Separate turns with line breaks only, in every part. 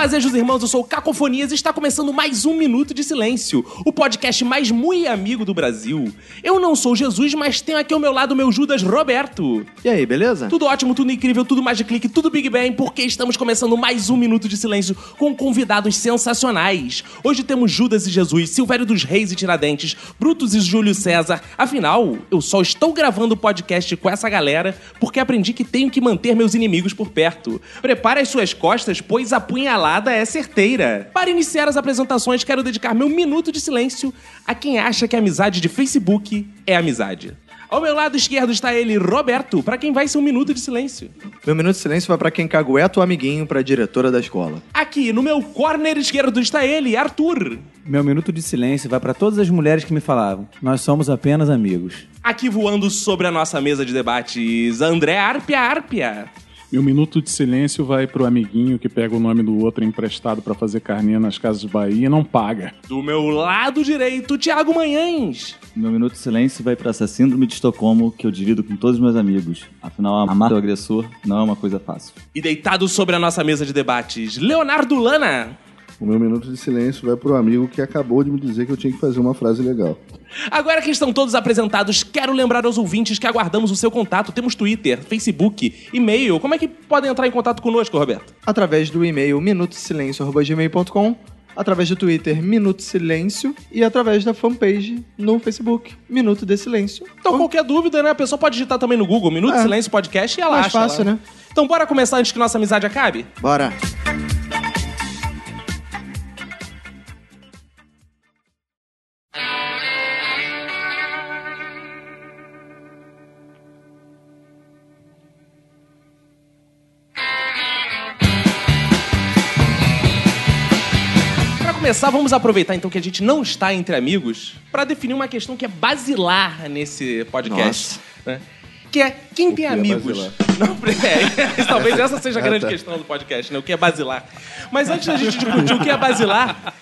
Fazejos irmãos, eu sou o Cacofonias e está começando mais um Minuto de Silêncio, o podcast mais muito amigo do Brasil. Eu não sou Jesus, mas tenho aqui ao meu lado o meu Judas Roberto.
E aí, beleza?
Tudo ótimo, tudo incrível, tudo mais de clique, tudo Big Bang, porque estamos começando mais um Minuto de Silêncio com convidados sensacionais. Hoje temos Judas e Jesus, Silvério dos Reis e Tiradentes, Brutus e Júlio César. Afinal, eu só estou gravando o podcast com essa galera porque aprendi que tenho que manter meus inimigos por perto. Prepare as suas costas, pois a punhalada é certeira. Para iniciar as apresentações, quero dedicar meu minuto de silêncio a quem acha que a amizade de Facebook é amizade. Ao meu lado esquerdo está ele, Roberto, para quem vai ser um minuto de silêncio.
Meu minuto de silêncio vai pra quem cagueta o amiguinho pra diretora da escola.
Aqui no meu corner esquerdo está ele, Arthur.
Meu minuto de silêncio vai pra todas as mulheres que me falavam: Nós somos apenas amigos.
Aqui voando sobre a nossa mesa de debates, André Arpia Arpia.
Meu minuto de silêncio vai pro amiguinho que pega o nome do outro emprestado pra fazer carninha nas casas de Bahia e não paga.
Do meu lado direito, Thiago Manhães.
Meu minuto de silêncio vai para essa síndrome de Estocolmo que eu divido com todos os meus amigos. Afinal, amar o agressor não é uma coisa fácil.
E deitado sobre a nossa mesa de debates, Leonardo Lana.
O meu minuto de silêncio vai pro amigo que acabou de me dizer que eu tinha que fazer uma frase legal.
Agora que estão todos apresentados, quero lembrar aos ouvintes que aguardamos o seu contato. Temos Twitter, Facebook, e-mail. Como é que podem entrar em contato conosco, Roberto?
Através do e-mail minutosilencio.gmail.com, através do Twitter Minuto Silêncio e através da fanpage no Facebook Minuto de Silêncio.
Então, qualquer dúvida, né? A pessoa pode digitar também no Google Minuto
É.
Silêncio Podcast e ela
Mais
acha
fácil,
lá.
né?
Então, bora começar antes que nossa amizade acabe?
Bora!
Começar, vamos aproveitar então que a gente não está entre amigos pra definir uma questão que é basilar nesse podcast. né? Que é quem tem
que é
amigos.
basilar?
Não, é, talvez essa seja a
Ah,
grande
tá.
questão do podcast, né? O que é basilar. Mas antes da gente discutir o que é basilar,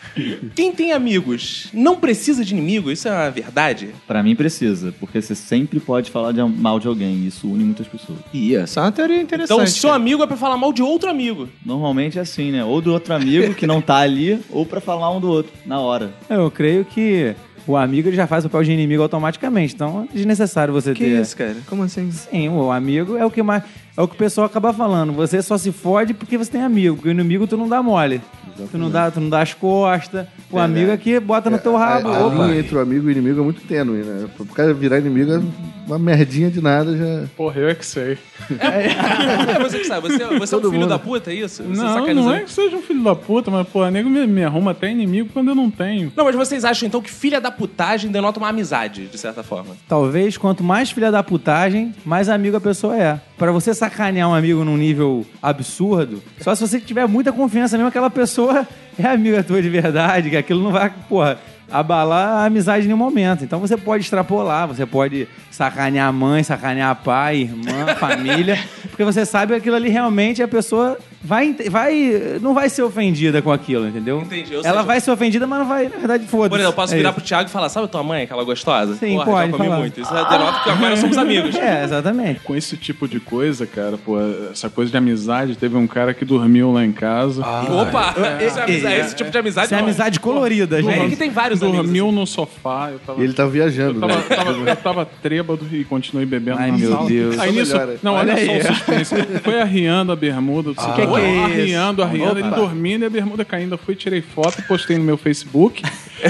quem tem amigos não precisa de inimigo, isso é uma verdade?
Pra mim precisa, porque você sempre pode falar de- mal de alguém. e Isso une muitas pessoas.
Ih, essa é uma teoria interessante.
Então, seu amigo é pra falar mal de outro amigo.
Normalmente é assim, né? Ou do outro amigo que não tá ali, ou pra falar um do outro, na hora.
Eu creio que o amigo ele já faz o papel de inimigo automaticamente, então é desnecessário você
Que
ter.
isso, cara? Como assim?
Sim, o amigo é o que mais. É o que o pessoal acaba falando. Você só se fode porque você tem amigo, porque o inimigo tu não dá mole. Tu não dá, tu não dá as costas. O amigo é que bota no teu rabo.
A, a
Opa.
linha entre o amigo e o inimigo é muito tênue, né? Pro cara virar inimigo é uma merdinha de nada já.
Porra, eu é que sei.
É você que sabe, você, você é um filho
mundo.
da puta, é isso? Você
Não, não é que seja um filho da puta, mas, porra, nego me, me arruma até inimigo quando eu não tenho.
Não, mas vocês acham então que filha da putagem denota uma amizade, de certa forma?
Talvez quanto mais filha da putagem, mais amigo a pessoa é. Pra você sacanear um amigo num nível absurdo, só se você tiver muita confiança mesmo que aquela pessoa é amiga tua de verdade, que aquilo não vai, porra, abalar a amizade em nenhum momento. Então você pode extrapolar, você pode sacanear a mãe, sacanear pai, irmã, família, porque você sabe que aquilo ali realmente a pessoa vai, vai não vai ser ofendida com aquilo, entendeu?
Entendi,
Ela
seja-
vai ser ofendida, mas não vai, na verdade, foda-se.
Por exemplo, eu posso
É
virar
isso.
pro Thiago e falar, sabe a tua mãe, aquela gostosa?
Sim,
Porra,
pode
já comi
falar.
muito. Isso denota que agora somos amigos.
É, exatamente.
Com esse tipo de coisa, cara, pô, essa coisa de amizade, teve um cara que dormiu lá em casa.
Opa! Isso é amizade, esse tipo de amizade
Isso é amizade colorida,
É que
gente.
tem vários amigos.
Dormiu no sofá, eu tava.
Ele tá viajando,
Eu tava,
né?
tava- eu tava trêbado e continuei bebendo
Ai,
na
meu
sala.
Deus.
Aí nisso, não, olha,
Olha
só o suspense. Foi arriando a bermuda.
que que é isso?
Arriando, arriando, ele dormindo e a bermuda caindo. Eu fui, tirei foto, postei no meu Facebook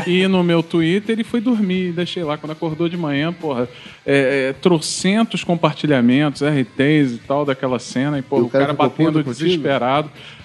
e no meu Twitter e fui dormir. Deixei lá. Quando acordou de manhã, porra, é, é, trocentos compartilhamentos, RTs e tal daquela cena. E, pô,
E
o
o cara
cara, batendo
puto contigo?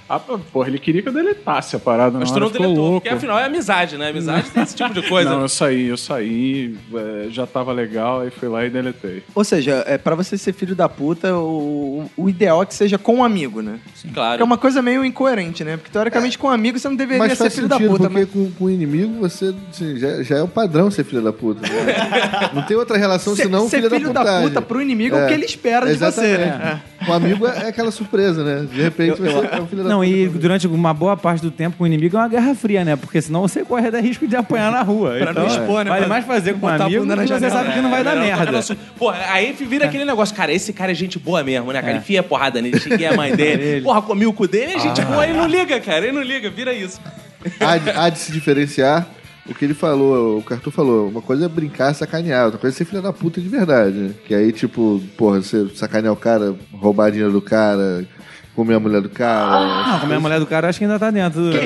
Ah, porra, ele queria que eu deletasse a parada,
Mas tu não deletou,
louco.
porque afinal é amizade, né? Amizade tem esse tipo de coisa.
Não, eu saí, eu saí, é, já tava legal, aí fui lá e deletei.
Ou seja, é, pra você ser filho da puta, o, o ideal é que seja com um amigo, né?
claro.
Porque é uma coisa meio incoerente, né? Porque teoricamente com um amigo você não deveria
Mas
ser
faz
filho da
sentido,
puta.
porque
Mas...
com, com o inimigo você assim, já, já é o padrão ser filho da puta. né? Não tem outra relação
Ser,
senão
ser
filho,
filho
da
da
putagem.
puta pro inimigo é, o
É,
que ele espera de você,
exatamente.
né?
O amigo é, é aquela surpresa, né? De repente você é um filho da
Não,
puta.
E durante uma boa parte do tempo com o inimigo é uma guerra fria, né? Porque senão você corre até risco de apanhar na rua.
Pra não
Então,
expor, né?
Vale
Pra
mais fazer com um
botar a
amigo que você sabe que não vai dar
É, tocar no
merda.
assunto. Pô, aí vira aquele negócio, cara, esse cara é gente boa mesmo, né, cara? Enfia a porrada nele, xinguei a mãe dele.
Ele.
Porra, comi o cu dele, é gente boa, ele não liga, cara, ele não liga, vira isso.
há, de, há de se diferenciar o que ele falou, o Cartu falou. Uma coisa é brincar, sacanear, outra coisa é ser filho da puta de verdade, né? Que aí, tipo, porra, você sacanear o cara, roubar dinheiro do cara, comer a mulher do cara.
Não, como é a mulher do cara, eu acho que ainda tá dentro. do-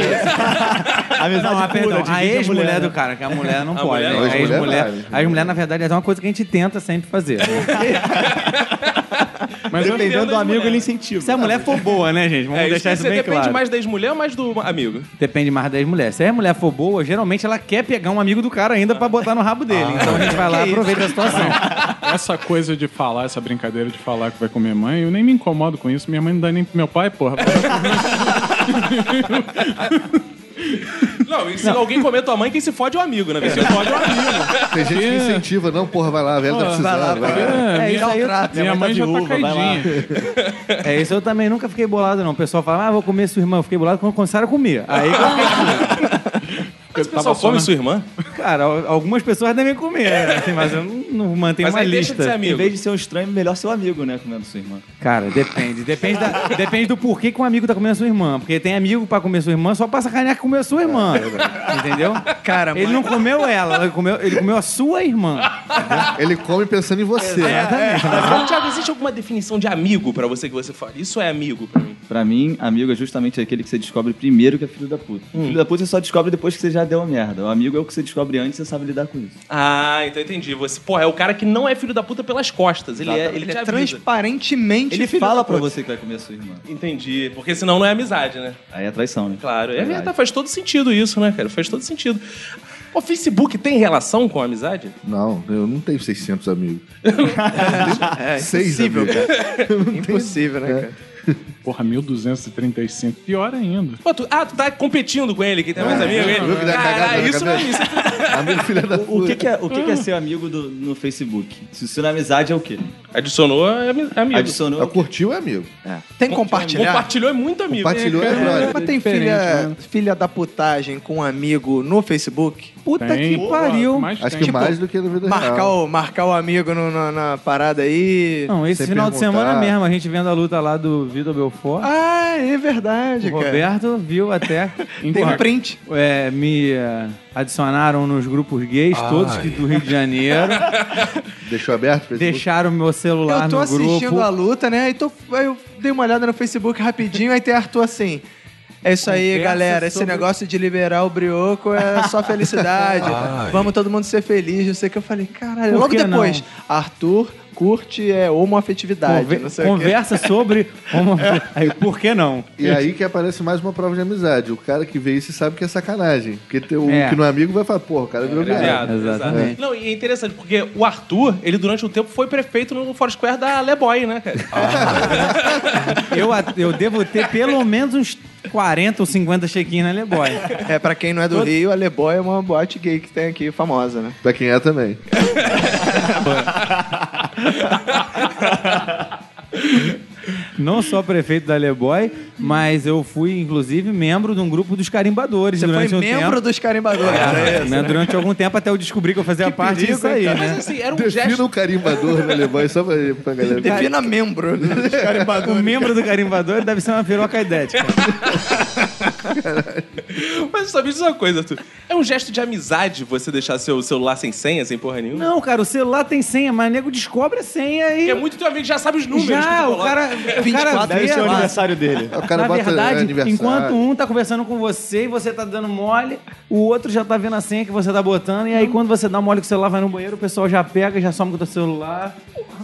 Amizade
Não, ah,
pura,
perdão,
divide
a
mulher,
ex-mulher
né?
do cara, que a mulher não
A
pode.
mulher
né?
não.
A
A ex-mulher
a ex-mulher, na verdade, é uma coisa que a gente tenta sempre fazer. né?
Mas eu,
Dependendo do
das
amigo,
mulheres.
ele incentiva.
Se a mulher for boa, né, gente? Vamos
É,
deixar isso
você
bem
depende
claro.
mais da ex-mulher ou mais do amigo?
Depende mais da ex-mulher. Se a mulher for boa, geralmente ela quer pegar um amigo do cara ainda pra botar no rabo dele. então a gente vai lá e aproveita a situação.
essa coisa de falar, essa brincadeira de falar que vai comer mãe, eu nem me incomodo com isso. Minha mãe não dá nem pro meu pai, porra.
Não, e se alguém comer tua mãe, quem se fode é o amigo, né? Quem se fode é o amigo.
Tem gente que incentiva, não, porra, vai lá, a velha tá precisando. vai lá.
É, isso aí eu-
minha mãe já tá
viúva, vai lá.
caidinha.
É, isso eu também nunca fiquei bolado, não. O pessoal fala, ah, vou comer sua irmã. Eu fiquei bolado quando começaram a comer. Aí, que eu fiquei-
Mas o pessoal come sua irmã?
cara, al- algumas pessoas devem comer, né? Assim, mas eu não, não mantenho
Mas
uma
aí deixa
lista.
de ser
Em
amigo.
vez de ser um estranho, melhor ser um amigo, né? Comendo sua irmã.
Cara, depende. Depende, da- depende do porquê que um amigo tá comendo a sua irmã. Porque tem amigo pra comer sua irmã só pra sacanear que comeu a sua irmã. Entendeu?
Cara,
Ele não comeu ela, ele comeu, ele comeu a sua irmã.
Ele come pensando em você.
Mas, Thiago, existe alguma definição de amigo pra você que você fala? Isso é amigo pra mim.
Pra mim, amigo é justamente aquele que você descobre primeiro que é filho da puta. Filho da puta você só descobre depois que você já deu a merda. O amigo é o que você descobre antes e você sabe lidar com isso.
Ah, então entendi. Você, porra, é o cara que não é filho da puta pelas costas. Ele, é, ele,
Ele
te
é
avisa.
transparentemente
Ele
filho
fala
da
pra
puta.
você que vai comer sua irmã.
Entendi. Porque senão não é amizade, né?
Aí é traição, né?
Claro. É
Verdade.
faz todo sentido isso, né, cara? Faz todo sentido. O Facebook tem relação com a amizade?
Não, eu não tenho 600 amigos.
É
Seis
impossível,
amigos.
cara. Impossível, né, cara?
Porra, 1235. Pior ainda.
Pô, tu- ah, tu tá competindo com ele, que tem mais amigo. Ele.
viu que dá cagada
Caralho,
na
isso não é
cabeça?
isso.
Amigo filha da puta.
O que, que é, o que, que é ser amigo do- no Facebook? Se isso não é amizade, é o quê?
Adicionou é ami- é amigo.
Adicionou.
Ah, Curtiu é amigo.
Tem compartilhar?
Compartilhou é muito amigo.
Compartilhou é brother.
Mas tem
diferente,
filha,
né?
filha da putagem com um amigo no Facebook?
Puta
Tem,
que pariu.
mas
Acho que mais do que na vida
Marcar
real.
o, marcar o amigo no- na, na parada aí.
Não, esse
Sem
final de
perguntar.
semana mesmo, a gente vendo a luta lá do Vitor Belfort.
Ah, é verdade,
o
cara.
Roberto viu até.
Tem um print.
É, me é, adicionaram nos grupos gays, todos que do Rio de Janeiro.
Deixou aberto? o Facebook?
deixaram meu celular
Eu tô
no
assistindo
grupo.
a luta, né? Aí, tô, aí eu dei uma olhada no Facebook rapidinho, aí tem Arthur assim. É isso aí,
Conversa
galera. Esse
sobre-
negócio de liberar o brioco é só felicidade.
Ai.
Vamos todo mundo ser feliz. Não sei o que eu falei, caralho.
Por
Logo
que
depois, Arthur curte é, homoafetividade.
Conver-
não sei o quê.
conversa sobre. homo- Aí, por que não?
E aí que aparece mais uma prova de amizade. O cara que vê isso sabe que é sacanagem. Porque tem o
É.
que não é amigo vai falar, porra, o cara virou viado.
Viado,
Exatamente.
exato. Não, e é interessante, porque o Arthur, ele durante um tempo foi prefeito no Foursquare da Leboy, né, cara?
Eu, a- eu devo ter pelo menos uns 40 ou 50 check-in na Leboy.
É, pra quem não é do Rio, a Leboy é uma boate gay que tem aqui, famosa, né?
Pra quem é também.
Não só prefeito da Leboy, mas eu fui, inclusive, membro de um grupo dos carimbadores
Você
durante
foi
um
membro
tempo.
dos carimbadores, é isso?
Né, Durante algum tempo, até eu descobri que eu fazia parte
perigo,
disso aí,
hein,
Mas
né?
assim, era um
Defina
gesto.
o carimbador da Alemanha só pra, pra galera.
Defina membro dos
O
carimbadores.
membro do carimbador deve ser uma piroca idética.
Mas só me diz uma coisa, Arthur. É um gesto de amizade você deixar seu celular sem senha, sem porra nenhuma?
Não, cara, o celular tem senha, mas nego descobre a senha e.
Porque é muito teu amigo que já sabe os números. que
Já,
tu
o cara, o cara
Deve
vê
ser o
lá.
aniversário dele.
O cara
Na
bota
verdade,
aniversário.
enquanto um tá conversando com você e você tá dando mole, o outro já tá vendo a senha que você tá botando, e aí quando você dá mole com o celular, vai no banheiro, o pessoal já pega, já some com o teu celular.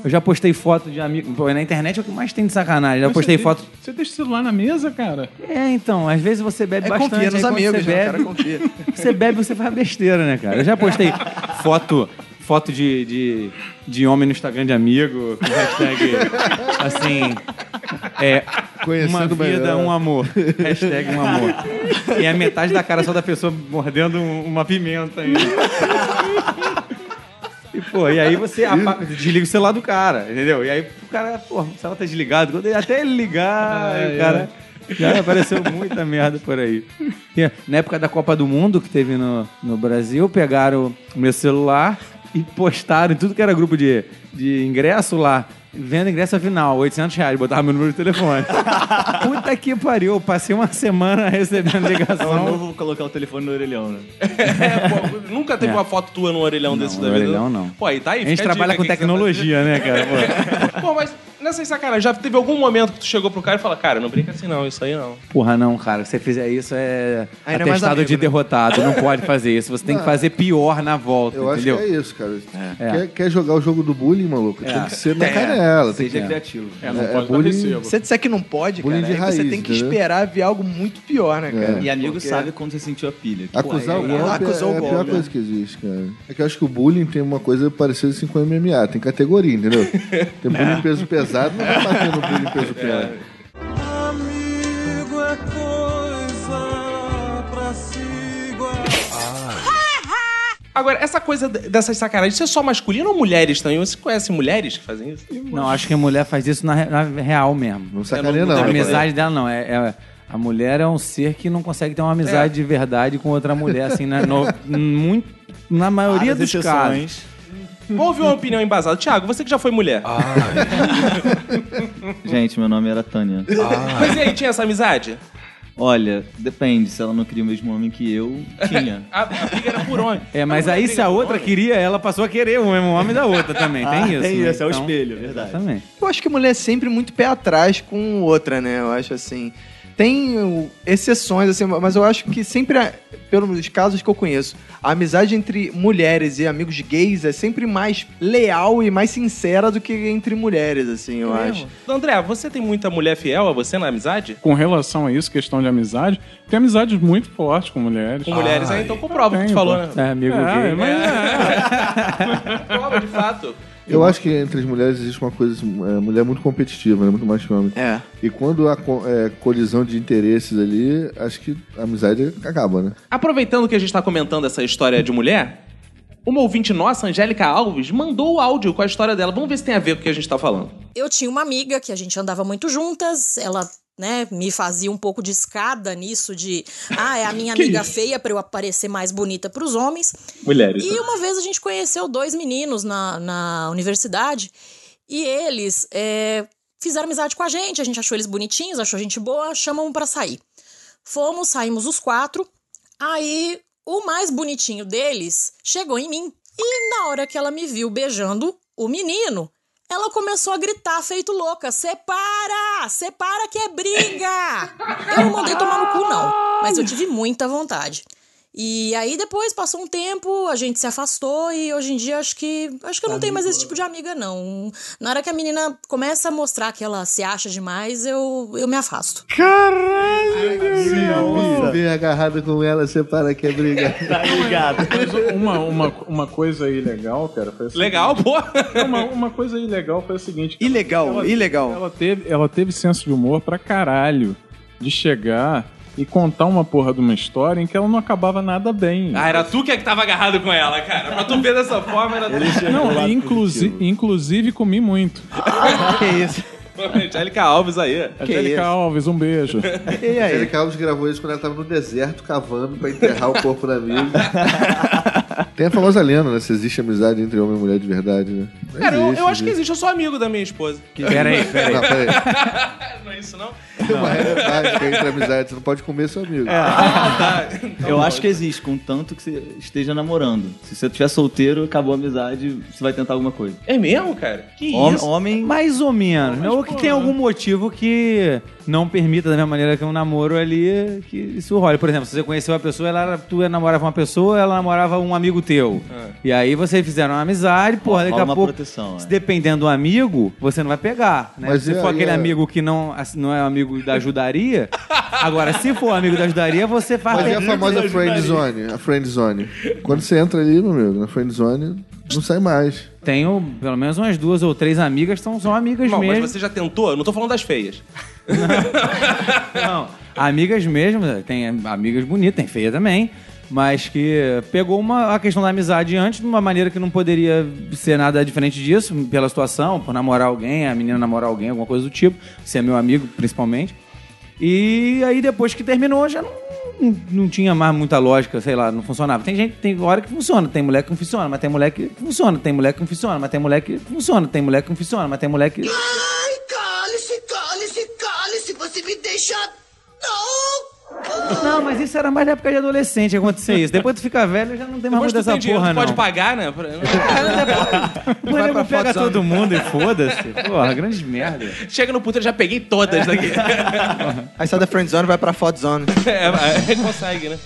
Eu já postei foto de amigo. Pô, na internet é o que mais tem de sacanagem. Já
Mas
postei
você
foto.
de- Você deixa o celular na mesa, cara?
É, então, às vezes você bebe
É,
bastante.
confia nos amigos,
você
né?
Bebe,
cara confia.
Você bebe, você faz besteira, né, cara? Eu já postei foto, foto de, de, de homem no Instagram de amigo, com hashtag, assim, é, uma
Conhecendo
vida,
melhor.
um amor. Hashtag um amor. E a metade da cara só da pessoa mordendo um- uma pimenta ainda. E, pô, e aí você apaga, desliga o celular do cara, entendeu? E aí o cara, pô, o celular tá desligado. Quando ele- Até ele ligar, o cara... Já apareceu muita merda por aí. E, Na época da Copa do Mundo que teve no, no Brasil, pegaram o meu celular e postaram em tudo que era grupo de, de ingresso lá. Vendo ingresso final, 800 reais, botava meu número de telefone. Puta que pariu, eu passei uma semana recebendo
É o
ligação.
novo colocar o telefone no orelhão, né?
É, pô, nunca teve
É.
uma foto tua no orelhão desse
no
da vida?
orelhão, não.
Pô, aí tá aí.
A gente trabalha
dica,
com tecnologia, né, cara? Pô.
Pô, mas nessa sacanagem, já teve algum momento que tu chegou pro cara e falou, cara, não brinca assim não, isso aí não.
Porra, não, cara. Se você fizer isso, é
Ainda
atestado
amigo,
de
né?
derrotado. Não pode fazer isso. Você tem que fazer pior na volta,
Eu acho
entendeu?
que é isso, cara.
É.
Quer, quer jogar o jogo do bullying, maluco? Tem que ser na canela. Tem que...
Seja criativo.
É, não
É,
pode
bullying-.
Se você disser que não pode,
Bullying
cara,
de
aí você
raiz,
tem que
entendeu?
esperar ver algo muito pior, né, cara?
E amigo
Porque-
sabe quando você sentiu a pilha.
Acusar o
aí-
golpe
acusou
é
o
a pior
golpe,
coisa
né?
que existe, cara. É que eu acho que o bullying tem uma coisa parecida assim com o MMA. Tem categoria, entendeu? Tem bullying peso pesado, não vai bater no bullying peso pesado.
Agora, essa coisa dessas sacanagens, isso é só masculino ou mulheres também? Você conhece mulheres que fazem isso?
Não, acho que a mulher faz isso na, na real mesmo.
Não sacaneia,
não
a
rapaz.
amizade dela não. É, é- a mulher é um ser que não consegue ter uma amizade de verdade com outra mulher, assim, né? No- muito, na maioria dos casos.
Vamos ouvir uma opinião embasada. Tiago, você que já foi mulher.
Gente, meu nome era Tânia.
Mas e aí, tinha essa amizade?
Olha, depende. Se ela não queria o mesmo homem que eu, tinha.
A, a briga era por homem.
É, mas aí se a outra
homem.
queria, ela passou a querer o mesmo homem da outra também. Tem
Ah,
isso.
tem
né?
isso, é o
Então,
espelho, verdade.
Exatamente.
Eu acho que mulher é sempre muito pé atrás com outra, né? Eu acho assim. Tem exceções, assim, mas eu acho que sempre, pelos casos que eu conheço, a amizade entre mulheres e amigos gays é sempre mais leal e mais sincera do que entre mulheres, assim, eu acho.
André, você tem muita mulher fiel a você na amizade?
Com relação a isso, questão de amizade, tem amizades muito fortes com mulheres.
Com mulheres, aí então comprova o que tu falou, né?
É, amigo
É,
gay.
mas é.
Prova, de fato.
Eu acho que entre as mulheres existe uma coisa, assim, é, mulher muito competitiva, né? Muito mais que homem.
É.
E quando há é, colisão de interesses ali, acho que a amizade acaba, né?
Aproveitando que a gente tá comentando essa história de mulher, uma ouvinte nossa, Angélica Alves, mandou o áudio com a história dela. Vamos ver se tem a ver com o que a gente tá falando.
Eu tinha uma amiga que a gente andava muito juntas, ela né, me fazia um pouco de escada nisso de, ah, é a minha amiga feia pra eu aparecer mais bonita pros homens.
Mulheres.
E uma vez a gente conheceu dois meninos na, na universidade e eles é, fizeram amizade com a gente, a gente achou eles bonitinhos, achou a gente boa, chamamos pra sair. Fomos, saímos os quatro, aí o mais bonitinho deles chegou em mim e na hora que ela me viu beijando o menino, ela começou a gritar feito louca: separa! Separa que é briga! Eu não mandei tomar no cu, não, mas eu tive muita vontade. E aí depois passou um tempo, a gente se afastou e hoje em dia acho que acho que eu não tenho mais esse tipo de amiga não. Na hora que a menina começa a mostrar que ela se acha demais, eu, eu me afasto.
Vem agarrado com ela, separa que é briga.
Tá ligado?
Mas uma, uma, uma coisa aí legal, cara, foi assim.
Legal, pô.
Uma, uma coisa aí legal foi o seguinte.
Ilegal,
ela-
ilegal.
Ela teve, ela teve senso de humor pra caralho. De chegar e contar uma porra de uma história em que ela não acabava nada bem.
Ah, era tu que é que tava agarrado com ela, cara. Pra tu ver dessa forma, era tu.
Não, inclusive, inclusive comi muito.
que isso?
Angélica Alves aí.
Angélica Alves, um beijo.
E
A
aí?
Angélica Alves gravou isso quando ela tava no deserto cavando pra enterrar o corpo da amiga. Tem a famosa lenda, né? Se existe amizade entre homem e mulher de verdade, né? Não
Cara, eu,
existe,
eu acho que
existe.
existe, eu sou amigo da minha esposa.
Peraí, peraí.
Não, peraí.
Não é isso, não?
Tem uma regra básica entre amizade. Você não pode comer seu amigo.
Eu acho que existe, contanto que você esteja namorando. Se você estiver solteiro, acabou a amizade, você vai tentar alguma coisa.
É mesmo, cara? Que
Homem,
isso?
homem
Mais ou menos, né? Ou que tem algum motivo que não permita, da mesma maneira que um namoro ali, que isso role. Por exemplo, se você conheceu uma pessoa, ela era, tu namorava uma pessoa, ela namorava um amigo teu. E aí vocês fizeram uma amizade, porra, daqui a
uma
pouco,
proteção.
se
é.
dependendo do amigo, você não vai pegar, né?
Mas
se for aquele
é-
amigo que não, assim, não é amigo da ajudaria, agora, se for amigo da ajudaria, você faz...
Mas e a famosa friend zone? A friend zone. Quando você entra ali, meu amigo, na friend zone, não sai mais.
Tenho pelo menos umas duas ou três amigas que são só amigas
mas
mesmo.
você já tentou? Eu não tô falando das feias.
Não, amigas mesmo, tem amigas bonitas, tem feia também, mas que pegou uma, a questão da amizade antes de uma maneira que não poderia ser nada diferente disso, pela situação, por namorar alguém, a menina namorar alguém, alguma coisa do tipo, ser meu amigo principalmente. E aí depois que terminou já não, não, não tinha mais muita lógica, sei lá, não funcionava. Tem gente, tem hora que funciona, tem mulher que não funciona, mas tem mulher que funciona, tem mulher que não funciona, mas tem mulher que funciona, tem mulher que não funciona, mas tem mulher que.
Me deixa. Não!
Não, mas isso era mais na época de adolescente que acontecia isso. Depois tu fica velho já não tem mais muito dessa
dinheiro,
porra,
tu
não.
pode pagar, né?
O nego
pra
pega todo mundo e foda-se. Porra, grandes merda.
Chega no puteiro, já peguei todas daqui.
Aí sai da friend zone e vai pra foto zone.
é, é, consegue, né?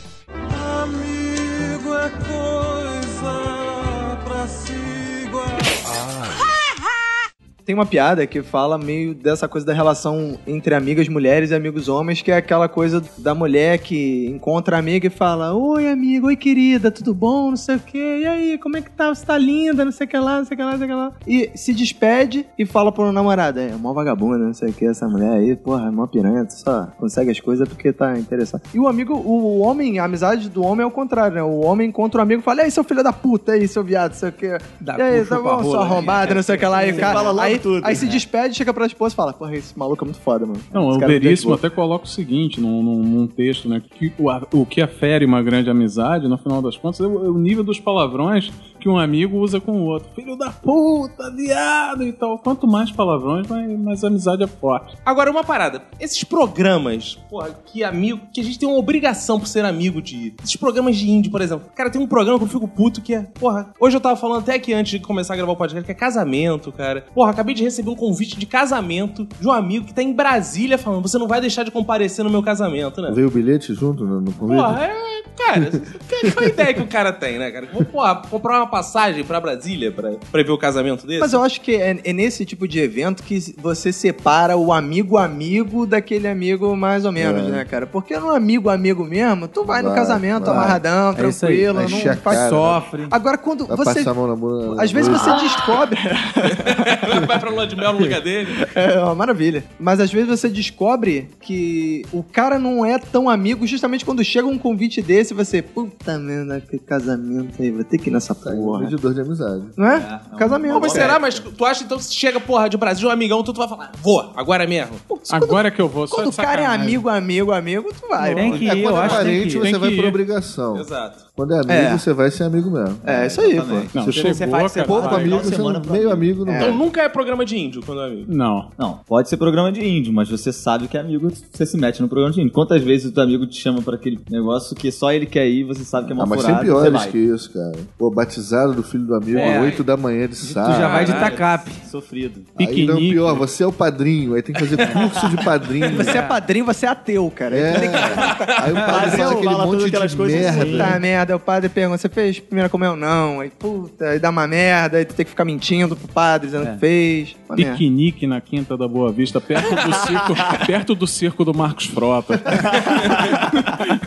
Tem uma piada que fala meio dessa coisa da relação entre amigas mulheres e amigos homens, que é aquela coisa da mulher que encontra a amiga e fala: Oi, amigo, oi, querida, tudo bom? Não sei o quê. E aí, como é que tá? Você tá linda? Não sei o que lá, não sei o que lá, não sei o que lá. E se despede e fala pro namorado: É, mó vagabunda, não sei o que, essa mulher aí, porra, é mó piranha, tu só consegue as coisas porque tá interessado. E o amigo, o homem, a amizade do homem é o contrário, né? O homem encontra um amigo e fala: E aí, seu filho da puta, aí, seu viado, não sei o que.
Dá
E aí, tá bom, sua
né?
arrombada, não sei o que lá. E o cara,
fala logo
aí,
tudo.
aí se despede, chega pra esposa e fala: Porra, esse maluco é muito foda, mano.
Não,
Esse
o
é
Veríssimo até coloca o seguinte num, num- num texto, né? Que o, a- o que afere uma grande amizade, no final das contas, é o, é o nível dos palavrões que um amigo usa com o outro. Filho da puta, viado e tal. Quanto mais palavrões, mais, mais amizade é forte.
Agora, uma parada. Esses programas, porra, que amigo, que a gente tem uma obrigação por ser amigo de ir. Esses programas de índio, por exemplo. Cara, tem um programa que eu fico puto que é, porra, hoje eu tava falando até aqui antes de começar a gravar o podcast, que é casamento, cara. Porra, acabei de receber um convite de casamento de um amigo que tá em Brasília falando, você não vai deixar de comparecer no meu casamento, né?
Veio o bilhete junto no, no convite?
Porra, é. Cara, que- qual a ideia que o cara tem, né, cara? Vou, porra, comprar uma passagem pra Brasília pra, pra ver o casamento dele?
Mas eu acho que é, é nesse tipo de evento que você separa o amigo amigo daquele amigo mais ou menos,
É.
né, cara? Porque no amigo amigo mesmo, tu vai, no
Vai,
casamento
vai.
amarradão,
É
tranquilo,
Vai
não faz
Sofre.
Agora quando
Vai
você
passar a mão na bunda.
às vezes você descobre
vai pra lua de mel no lugar dele.
É uma maravilha. Mas às vezes você descobre que o cara não é tão amigo justamente quando chega um convite desse você, puta merda, que casamento aí, vou ter que ir nessa
Tá um
porra.
medidor de amizade.
Não é?
É, é
casamento.
Não, mas será? Mas tu acha então que se chega, porra, de Brasil, um amigão, tu, tu vai falar, vou, agora mesmo. Pô,
Agora que eu vou, só
Quando o cara é amigo, amigo, amigo, tu vai.
Tem que
É,
ir,
quando
eu
é
acho que tem
parente,
que ir.
você
Tem
vai por obrigação.
Exato.
Quando é amigo,
É.
você vai ser amigo mesmo.
É, isso aí, pô.
Não,
Você-
chegou,
você faz-
cara.
Pouco
vai,
amigo, você meio
amigo.
amigo não
Então
vai.
nunca é programa de índio quando é amigo.
Não.
Não, pode ser programa de índio, mas você sabe que é amigo, você se mete no programa de índio. Quantas vezes o teu amigo te chama pra aquele negócio que só ele quer ir, você sabe que é uma
Ah, mas tem
furada, você
piores que isso, cara. Pô, batizado do filho do amigo,
É.
8 da manhã de
Tu
sábado.
já vai de
Caralho.
tacape.
Sofrido.
Aí não,
Piquenique.
pior, você é o padrinho, aí tem que fazer curso de padrinho.
Você é padrinho, você é ateu, cara.
É.
Tem
Aí o padre
Fala
fala aquele
tudo
monte
aquelas
de
coisas assim.
merda.
Merda, o padre pergunta, você fez primeira comunhão? Não. Aí, puta, aí dá uma merda, aí tu tem que ficar mentindo pro padre, dizendo que fez. Uma merda.
Piquenique na Quinta da Boa Vista, perto do circo, perto do circo do Marcos Frota.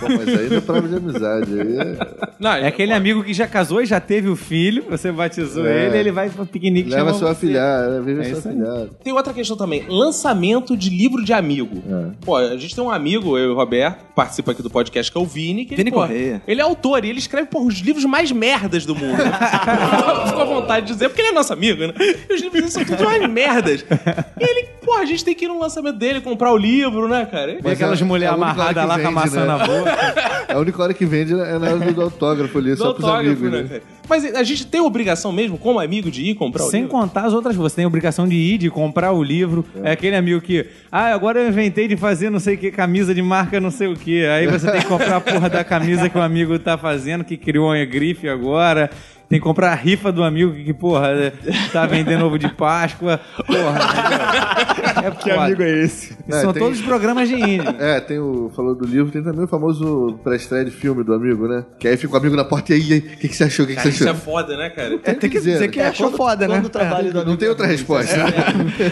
Pô, mas aí não é prova de amizade. Aí é...
Não,
É aquele amigo que já casou e já teve o filho, você batizou
É.
ele, ele vai pro piquenique
Leva
você.
afilhado, vive
É aí.
afilhado.
Tem outra questão também. Lançamento de livro de amigo.
É.
Pô, a gente tem um amigo, eu e o Roberto, que participa aqui do podcast, que é o Vini. Que
Vini
ele, pô,
Correia.
Ele é autor e ele escreve, pô, os livros mais merdas do mundo. Ficou à vontade de dizer, porque ele é nosso amigo, né? E os livros dele são todos mais merdas. E ele, pô, porra, a gente tem que ir no lançamento dele, comprar o livro, né, cara?
Vê aquelas
é-
mulheres
é a única hora
amarradas
que
lá com a
vende,
maçã
né?
na boca.
A única hora que vende é na hora do, autógrafo ali,
Do
só pros
autógrafo,
amigos.
né,
Né?
cara? Mas a gente tem obrigação mesmo, como amigo, de ir comprar o
Sem
livro?
contar as outras coisas. Você tem a obrigação de ir, de comprar o livro. É. aquele amigo que, ah, agora eu inventei de fazer não sei o que, camisa de marca não sei o que. Aí você tem que comprar a porra da camisa que o amigo tá fazendo, que criou uma grife agora. Tem que comprar a rifa do amigo que, porra, é, tá vendendo ovo de Páscoa. Porra, é que amigo é esse?
É,
São
tem-
todos programas de índio.
É, tem o. Falou do livro, tem também o famoso pré-estreia de filme do amigo, né? Que aí fica o amigo na porta e aí, o que, que você achou? O que, que
Cara,
você
isso é
achou?
foda, né, cara?
É, tem que dizer que
É,
achou
quando-
foda, né?
Quando trabalho do
Não tem outra resposta.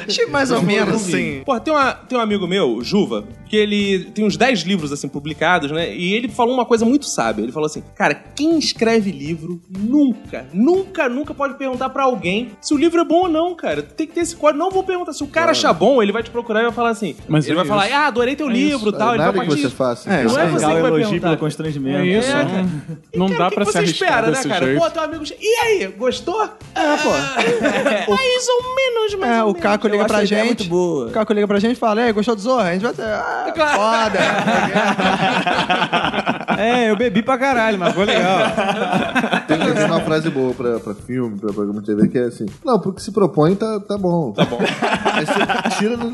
Achei mais ou menos assim.
Porra, tem, uma, tem um amigo meu, Juva, que ele tem uns 10 livros, assim, publicados, né? E ele falou uma coisa muito sábia. Ele falou assim, cara, quem escreve livro nunca, nunca, nunca pode perguntar pra alguém se o livro é bom ou não, cara. Tem que ter esse código. Não vou perguntar. Se o cara achar bom, ele vai te procurar e vai falar assim.
Mas
ele
é
vai falar,
isso.
ah, adorei teu livro e tal. Ele
Nada
vai
que
partir
você
isso.
faça.
É.
Não é você
Legal,
que vai
elogio
perguntar.
pelo constrangimento.
É isso.
É,
não-
cara.
Não
E, cara,
dá
o que
pra
que
se
você
arriscar
espera, né,
desse
cara?
jeito.
Pô, teu amigo... E aí, gostou? É, pô. mais ou menos, mais
É, o. Caco liga pra gente.
muito boa.
O Caco liga pra gente e fala: Ei, gostou do Zorra? A gente vai ter. Ah, foda.
É, eu bebi pra caralho, mas foi legal.
Tem tem uma frase boa pra, pra filme, pra programa de TV, que é assim: Não, porque se propõe, tá, tá bom. Tá bom. Aí você tira no.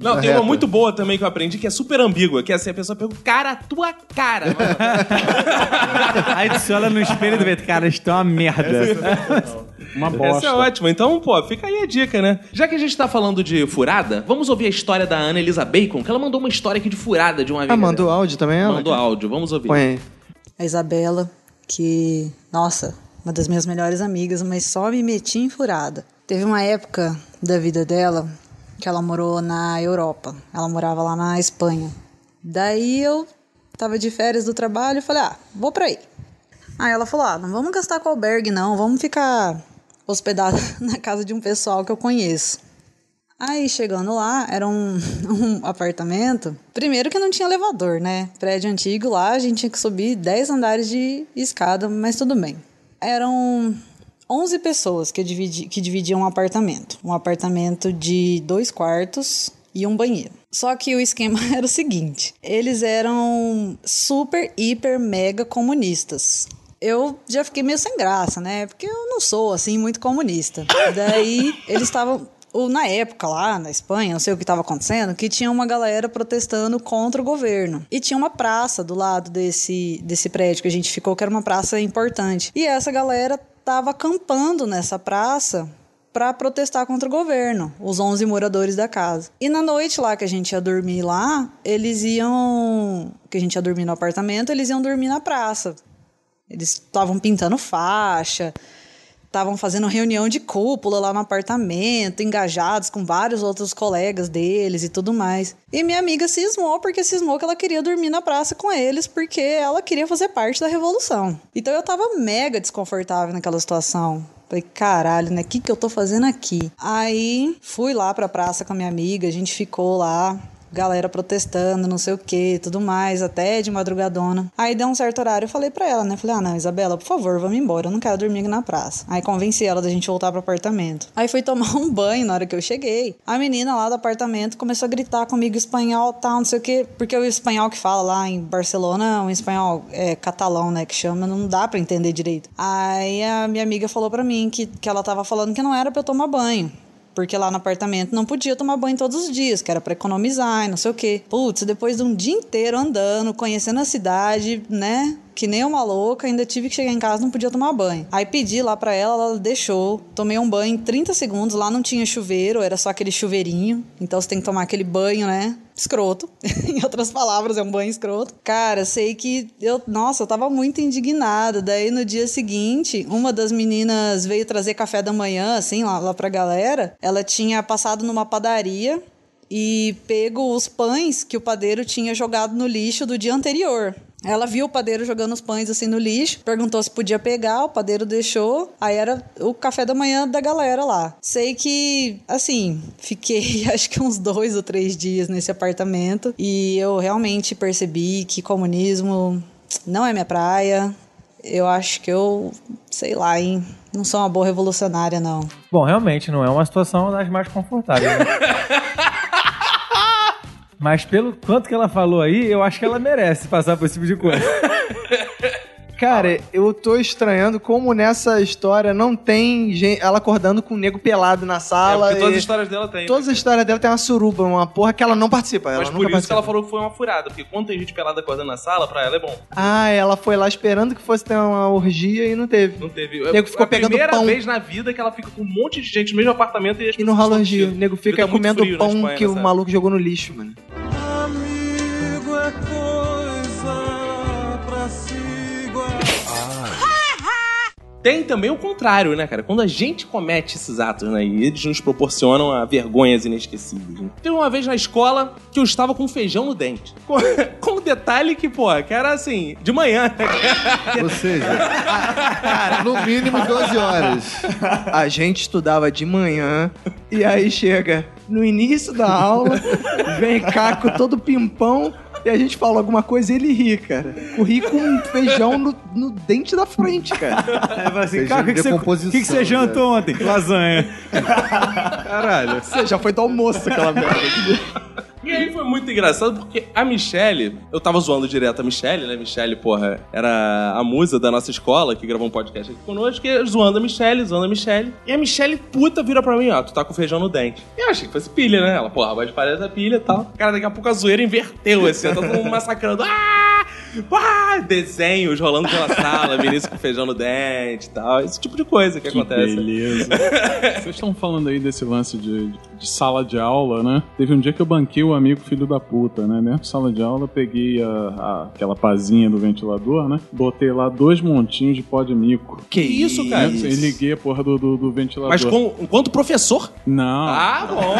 Não, tem uma
reta.
muito boa também que eu aprendi, que é super ambígua, que é assim, a pessoa pergunta, cara, a tua cara.
Aí tu se olha no espelho e vê, cara, isso é uma merda.
Uma bosta.
Essa é ótima. Então, pô, fica aí a dica, né? Já que a gente tá falando de furada, vamos ouvir a história da Ana Elisa Bacon, que ela mandou uma história aqui de furada de uma amiga
Ah, mandou
dela.
áudio também, ela?
Mandou áudio, vamos ouvir.
Põe aí.
A Isabela, que, nossa, uma das minhas melhores amigas, mas só me meti em furada. Teve uma época da vida dela que ela morou na Europa. Ela morava lá na Espanha. Daí eu tava de férias do trabalho e falei: "Ah, vou pra aí". Aí ela falou: "Ah, não vamos gastar com albergue não, vamos ficar hospedada na casa de um pessoal que eu conheço". Aí chegando lá, era um, um apartamento. Primeiro que não tinha elevador, né? Prédio antigo lá, a gente tinha que subir 10 andares de escada, mas tudo bem. Eram 11 pessoas que, dividi, que dividiam um apartamento. Um apartamento de dois quartos e um banheiro. Só que o esquema era o seguinte: eles eram super, hiper, mega comunistas. Eu já fiquei meio sem graça, né? Porque eu não sou, assim, muito comunista. Daí, eles estavam na época lá na Espanha, não sei o que estava acontecendo, que tinha uma galera protestando contra o governo. E tinha uma praça do lado desse, desse prédio que a gente ficou, que era uma praça importante. E essa galera tava acampando nessa praça para protestar contra o governo, os 11 moradores da casa. E na noite lá que a gente ia dormir lá, eles iam, que a gente ia dormir no apartamento, eles iam dormir na praça. Eles estavam pintando faixa, estavam fazendo reunião de cúpula lá no apartamento, engajados com vários outros colegas deles e tudo mais. E minha amiga cismou porque cismou que ela queria dormir na praça com eles porque ela queria fazer parte da revolução. Então eu tava mega desconfortável naquela situação. Falei, caralho, né? O que, que eu tô fazendo aqui? Aí fui lá pra praça com a minha amiga, a gente ficou lá, galera protestando, não sei o que, tudo mais, até de madrugadona. Aí deu um certo horário, eu falei pra ela, né? Falei, ah, não, Isabela, por favor, vamos embora, eu não quero dormir aqui na praça. Aí convenci ela da gente voltar pro apartamento. Aí fui tomar um banho na hora que eu cheguei. A menina lá do apartamento começou a gritar comigo espanhol, tal, não sei o que, porque o espanhol que fala lá em Barcelona é um espanhol é, catalão, né? Que chama, não dá pra entender direito. Aí a minha amiga falou pra mim que, que ela tava falando que não era pra eu tomar banho. Porque lá no apartamento não podia tomar banho todos os dias, que era pra economizar e não sei o quê. Putz, depois de um dia inteiro andando, conhecendo a cidade, né? Que nem uma louca, ainda tive que chegar em casa não podia tomar banho. Aí pedi lá pra ela, ela deixou. Tomei um banho em 30 segundos. Lá não tinha chuveiro, era só aquele chuveirinho. Então você tem que tomar aquele banho, né? Escroto. em outras palavras, é um banho escroto. Cara, sei que eu. Nossa, eu tava muito indignada. Daí no dia seguinte, uma das meninas veio trazer café da manhã, assim, lá, lá pra galera. Ela tinha passado numa padaria e pego os pães que o padeiro tinha jogado no lixo do dia anterior. Ela viu o padeiro jogando os pães assim no lixo, perguntou se podia pegar, o padeiro deixou. Aí era o café da manhã da galera lá. Sei que, assim, fiquei acho que uns dois ou três dias nesse apartamento e eu realmente percebi que comunismo não é minha praia. eu acho que eu, sei lá, hein? Não sou uma boa revolucionária, não.
Bom, realmente, não é uma situação das mais confortáveis. né? Mas pelo quanto que ela falou aí, eu acho que ela merece passar por esse tipo de coisa.
Cara, eu tô estranhando como nessa história não tem gente, ela acordando com um nego pelado na
É,
sala.
porque todas as histórias dela tem. né?
Todas as histórias dela tem uma suruba, uma porra que ela não participa.
Mas
nunca
por isso que
participa.
ela falou que foi uma furada, porque quando tem gente pelada acordando na sala, pra ela é bom.
Ah, ela foi lá esperando que fosse ter uma orgia e não teve.
Não teve.
O nego ficou
é a
pegando
primeira
pão.
vez na vida que ela fica com um monte de gente no mesmo apartamento e as
E não rola orgia. O nego fica
Tá
comendo
frio
pão que o maluco jogou no lixo, mano.
Tem também o contrário, né, cara? Quando a gente comete esses atos, né? E eles nos proporcionam a vergonhas inesquecíveis. Né? Teve uma vez na escola que eu estava com feijão no dente. Com, com um detalhe que, pô, que era assim, de manhã.
Ou seja, no mínimo 12 horas.
A gente estudava de manhã e aí chega no início da aula, vem Caco todo pimpão e a gente fala alguma coisa e ele ri, cara. O ri com um feijão no, no dente da frente, cara.
Fala assim, cara, o que, que, você, que, que você jantou ontem? Lasanha. Caralho.
Você já foi do almoço aquela merda.
E aí foi muito engraçado porque a Michelle, eu tava zoando direto a Michelle, né? Michelle, porra, era a musa da nossa escola que gravou um podcast aqui conosco, e zoando a Michelle, zoando a Michelle. E a Michelle, puta, vira pra mim, ó, tu tá com feijão no dente. E eu achei que fosse pilha, né? Ela, porra, mas parece a pilha e tal. Cara, daqui a pouco a zoeira inverteu, assim, todo mundo massacrando. Ah! Ah! Desenhos rolando pela sala, Vinícius com feijão no dente e tal. Esse tipo de coisa que,
Que
acontece.
beleza. Vocês estão falando aí desse lance de, de sala de aula, né? Teve um dia que eu banquei o amigo filho da puta, né? Dentro da sala de aula, eu peguei a, a- aquela pazinha do ventilador, né? Botei lá dois montinhos de pó de mico.
Que isso, cara?
Né? E liguei a porra do, do, do ventilador.
Mas com, enquanto professor?
Não.
Ah, bom.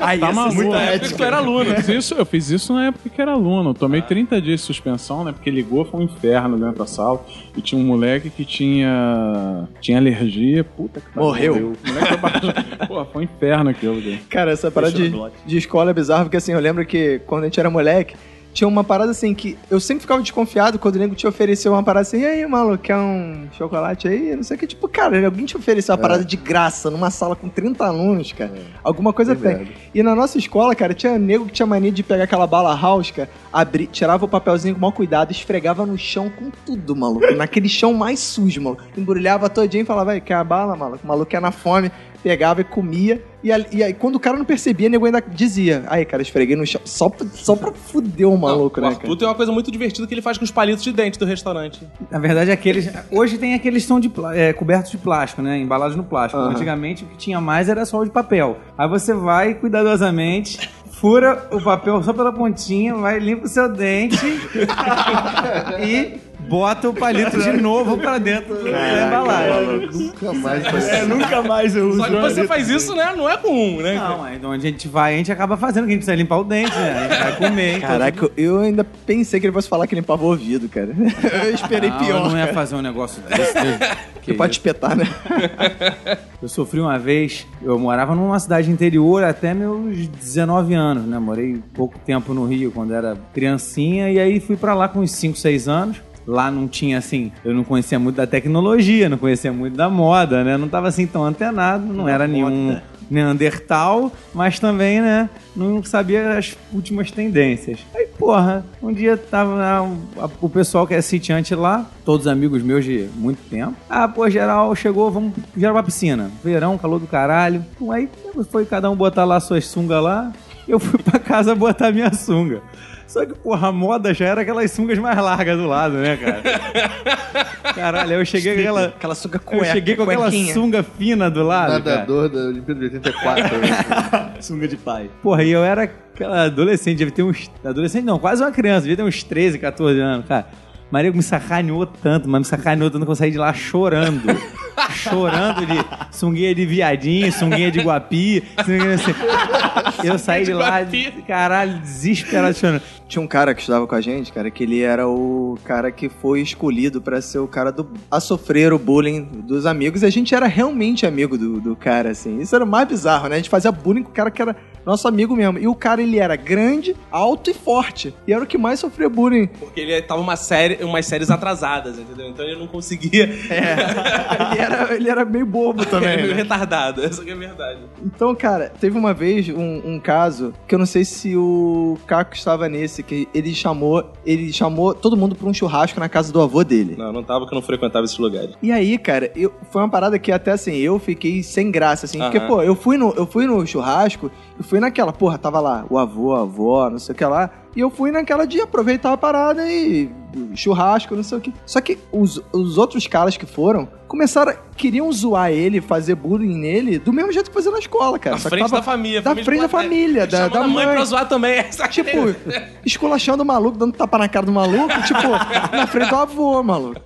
Aí, tá maluco.
muita ética. Tu era aluno.
Eu fiz, isso, eu fiz isso na época que era aluno. Eu tomei 30 dias de suspensão, né? Porque ligou, foi um inferno dentro da sala. E tinha um moleque que tinha. tinha alergia. Puta que
Morreu.
O moleque foi. Pô, foi um inferno aquilo, cara.
Cara, essa parada de, de escola é bizarra, porque assim, eu lembro que quando a gente era moleque, tinha uma parada assim que eu sempre ficava desconfiado quando o nego te ofereceu uma parada assim, e aí, maluco, quer um chocolate aí? Não sei o que. Tipo, cara, alguém te ofereceu uma parada de graça numa sala com 30 alunos, cara. Alguma coisa
É
tem.
verdade.
E na nossa escola, cara, tinha nego que tinha mania de pegar aquela bala house, cara, abrir, tirava o papelzinho com maior cuidado, esfregava no chão com tudo, maluco. Naquele chão mais sujo, maluco. Embrulhava todinho e falava, vai, quer a bala, maluco? O maluco ia na fome, pegava e comia. E, ali- e aí, quando o cara não percebia, o nego ainda dizia, aí, cara, esfreguei no chão. Só, pra- só pra fuder o maluco,
Não,
né,
o
cara?
Arthur tem uma coisa muito divertida que ele faz com os palitos de dente do restaurante.
Na verdade, aqueles. Hoje tem aqueles que são de, é, cobertos de plástico, né? Embalados no plástico.
Aham.
Antigamente o que tinha mais era só o de papel. Aí você vai cuidadosamente, fura o papel só pela pontinha, vai, limpa o seu dente e bota o palito de novo pra dentro da embalagem.
Nunca mais
É, nunca mais eu uso.
Só que você faz isso, né? Não é com um, né?
Não, mas onde a gente vai, a gente acaba fazendo, que a gente precisa limpar o dente, né? A gente vai comer. então-
Caraca, eu ainda pensei que ele fosse falar que limpava o ouvido, cara. Eu esperei
Não,
pior.
Eu não ia
cara.
fazer um negócio desse.
Você pode espetar, né?
Eu sofri uma vez, eu morava numa cidade interior até meus 19 anos, né? Morei pouco tempo no Rio quando era criancinha e aí fui pra lá com uns 5, 6 anos. Lá não tinha assim, eu não conhecia muito da tecnologia, não conhecia muito da moda, né? Não tava assim tão antenado, não era nenhum Neandertal, mas também, né, não sabia as últimas tendências. Aí, porra, um dia tava a- o pessoal que é sitiante lá, todos amigos meus de muito tempo. Ah, pô, geral, chegou, vamos geral pra piscina. Verão, calor do caralho. Aí foi cada um botar lá suas sungas lá, eu fui pra casa botar minha sunga. Só que, porra, a moda já era aquelas sungas mais largas do lado, né, cara? Caralho, aí eu cheguei com aquela.
Aquela sunga
Eu
cueca,
cheguei com aquela
cuequinha.
sunga fina do lado. cara.
Nadador da Olimpíada de 84. né?
Sunga de pai.
Porra, e eu era aquela adolescente, devia ter uns. Adolescente não, quase uma criança, devia ter uns 13, 14 anos, cara. Maria me sacaneou tanto, mas me sacaneou tanto que eu saí de lá chorando. Chorando de sunguinha de viadinho, sunguinha de guapi. sunguinha assim. Eu saí de lá, caralho, desesperado chorando.
Tinha um cara que estudava com a gente, cara, que ele era o cara que foi escolhido pra ser o cara do, a sofrer o bullying dos amigos. E a gente era realmente amigo do, do cara, assim. Isso era o mais bizarro, né? A gente fazia bullying com o cara que era nosso amigo mesmo. E o cara, ele era grande, alto e forte. E era o que mais sofria bullying.
Porque ele tava uma série, umas séries atrasadas, entendeu? Então ele não conseguia.
ele, era, ele era meio bobo também.
É, meio
né?
retardado, essa que é a verdade.
Então, cara, teve uma vez um, um caso que eu não sei se o Caco estava nesse, que ele chamou, ele chamou todo mundo pra um churrasco na casa do avô dele.
Não, não tava porque eu não frequentava esses lugares.
E aí, cara, eu, foi uma parada que até assim, eu fiquei sem graça, assim, porque,
Aham.
pô, eu fui, no, eu fui no churrasco e fui naquela, porra, tava lá o avô, a avó, não sei o que lá, e eu fui naquela de aproveitar a parada e churrasco, não sei o que. Só que os, os outros caras que foram começaram, queriam zoar ele, fazer bullying nele, do mesmo jeito que fazia na escola, cara.
Na
Só
frente
tava-
da família.
Da frente da família, da, da
mãe
mãe.
pra zoar também. Essa
Tipo, esculachando o maluco, dando tapa na cara do maluco, tipo, na frente do avô, maluco.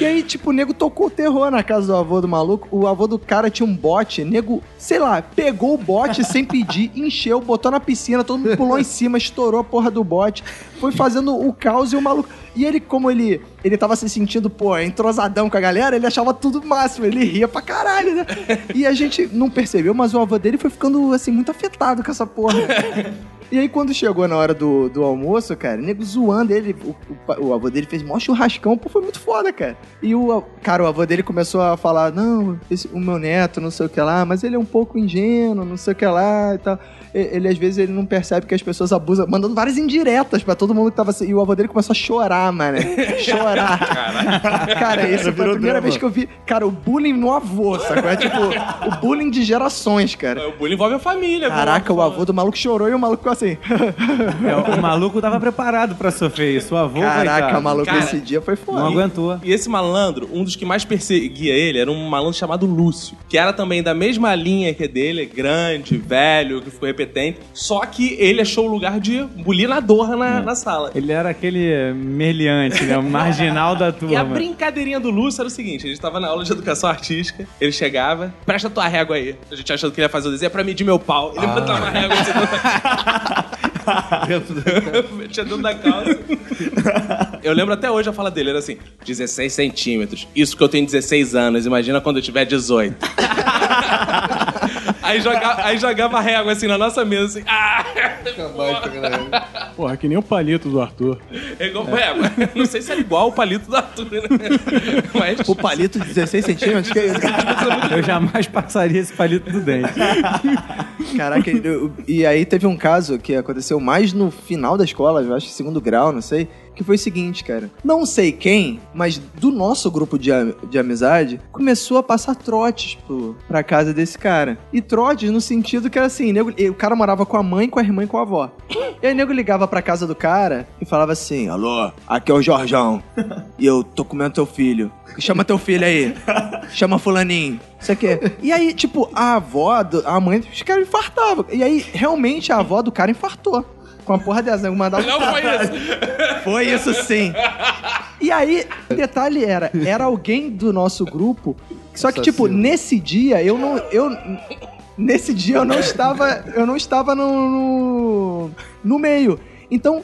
E aí, tipo, o nego tocou terror na casa do avô do maluco. O avô do cara tinha um bote, nego, sei lá, pegou o bote sem pedir, encheu, botou na piscina, todo mundo pulou em cima, estourou a porra do bote, foi fazendo o caos e o maluco. E ele, como ele, ele tava se sentindo, pô, entrosadão com a galera, ele achava tudo máximo, ele ria pra caralho, né? E a gente não percebeu, mas o avô dele foi ficando, assim, muito afetado com essa porra. E aí, quando chegou na hora do, do almoço, cara, o nego zoando ele, o, o o avô dele fez mó churrascão, pô, foi muito foda, cara. E o, cara, o avô dele começou a falar, não, esse- o meu neto, não sei o que lá, mas ele é um pouco ingênuo, não sei o que lá e tal. E- Ele, às vezes, ele não percebe que as pessoas abusam, mandando várias indiretas pra todo mundo que tava assim. E o avô dele começou a chorar, mano. Chorar. Cara, isso foi a primeira vez que eu vi, cara, o bullying no avô, sacou? É tipo, o bullying de gerações, cara.
O bullying envolve a família.
Caraca, o avô do maluco chorou e o maluco assim.
É, o maluco tava preparado pra sofrer isso. O avô,
Caraca,
coitado,
maluco,
Cara,
esse dia foi foda.
não aguentou.
E esse malandro, um dos que mais perseguia ele, era um malandro chamado Lúcio, que era também da mesma linha que dele, grande, velho, que ficou repetente, só que ele achou o lugar de bulinador na, na sala.
Ele era aquele merliante, né? O marginal da
E a
turma.
brincadeirinha do Lúcio era o seguinte: a gente tava na aula de educação artística, ele chegava, presta tua régua aí. A gente achando que ele ia fazer o desenho, é pra medir meu pau. Ele botava a régua dentro da calça. Eu lembro até hoje a fala dele, era assim: 16 centímetros. Isso que eu tenho 16 anos, imagina quando eu tiver 18. aí, jogava, aí jogava a régua assim na nossa mesa, assim. Ah!
Porra, que nem o palito do Arthur.
É igual, é, mas não sei se era igual o palito da Arthur, né? Mas.
O palito de 16 centímetros? Que isso?
Eu jamais passaria esse palito do dente.
Caraca, e aí teve um caso que aconteceu mais no final da escola, eu acho que segundo grau, não sei, que foi o seguinte, cara. Não sei quem, mas do nosso grupo de, de amizade, começou a passar trotes pro, pra casa desse cara. E trotes no sentido que era assim, nego, o cara morava com a mãe, com a irmã e com a avó. E aí o nego ligava pra casa do cara e falava assim, alô, aqui é o Jorjão, e eu tô comendo teu filho. Chama teu filho aí. Chama fulaninho. Isso aqui. E aí, tipo, a avó, do- a mãe, os caras infartavam. E aí, realmente, a avó do cara infartou. Com a porra dessa, né? Mandava
Não foi isso.
foi isso sim. E aí, o detalhe era, era alguém do nosso grupo. Só que, tipo, nesse dia, eu não. Eu, nesse dia eu não estava. Eu não estava no. no, no meio. Então.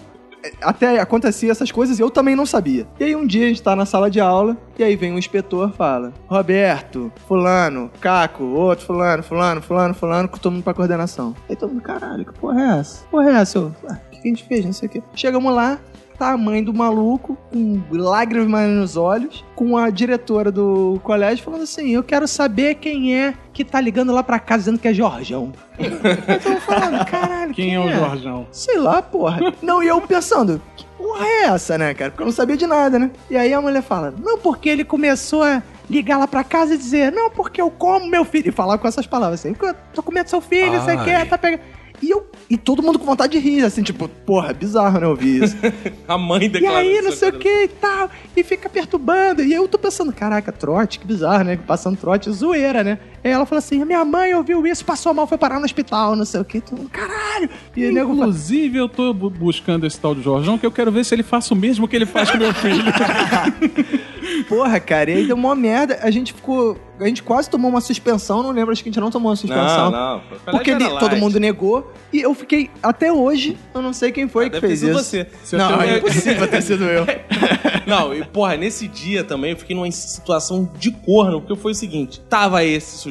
Até acontecia essas coisas e eu também não sabia. E aí um dia a gente tá na sala de aula e aí vem um inspetor fala: Roberto, fulano, Caco, outro fulano, fulano, fulano, fulano, com todo mundo pra coordenação. Aí todo mundo, caralho, que porra é essa? Porra é essa? Eu, "Ah, o que a gente fez? Não sei o quê. Chegamos lá, tá a mãe do maluco, com lágrimas nos olhos, com a diretora do colégio falando assim: Eu quero saber quem é que tá ligando lá pra casa dizendo que é Jorjão. eu tô falando, caralho,
Quem, é o Jorjão?
Sei lá, porra. Não, e eu pensando, que porra é essa, né, cara? Porque eu não sabia de nada, né? E aí a mulher fala, não, porque ele começou a ligar lá pra casa e dizer, não, porque eu como meu filho. E falar com essas palavras assim, "Eu tô comendo seu filho, você quer, tá pegando. E eu. E todo mundo com vontade de rir, assim, tipo, porra, bizarro, né, ouvir isso.
A mãe
E
declarou
aí, não sei o
agora.
que e tal. E fica perturbando. E eu tô pensando, caraca, trote, que bizarro, né? Passando trote, zoeira, né? Aí ela falou assim: minha mãe ouviu isso, passou mal, foi parar no hospital, não sei o que. Caralho. E
Inclusive, eu tô bu- buscando esse tal de Jorjão, que eu quero ver se ele faz o mesmo que ele faz com meu filho.
Porra, cara, e aí deu uma merda. A gente ficou. a gente quase tomou uma suspensão, não lembro, acho que a gente não tomou uma suspensão.
Não, não.
Porque ele- todo mundo negou. E eu fiquei, até hoje, eu não sei quem foi que
Deve ter
fez
sido
isso.
você. Você
Não, é impossível ter sido eu.
Não, e porra, nesse dia também eu fiquei numa situação de corno, porque foi o seguinte: tava esse sujeito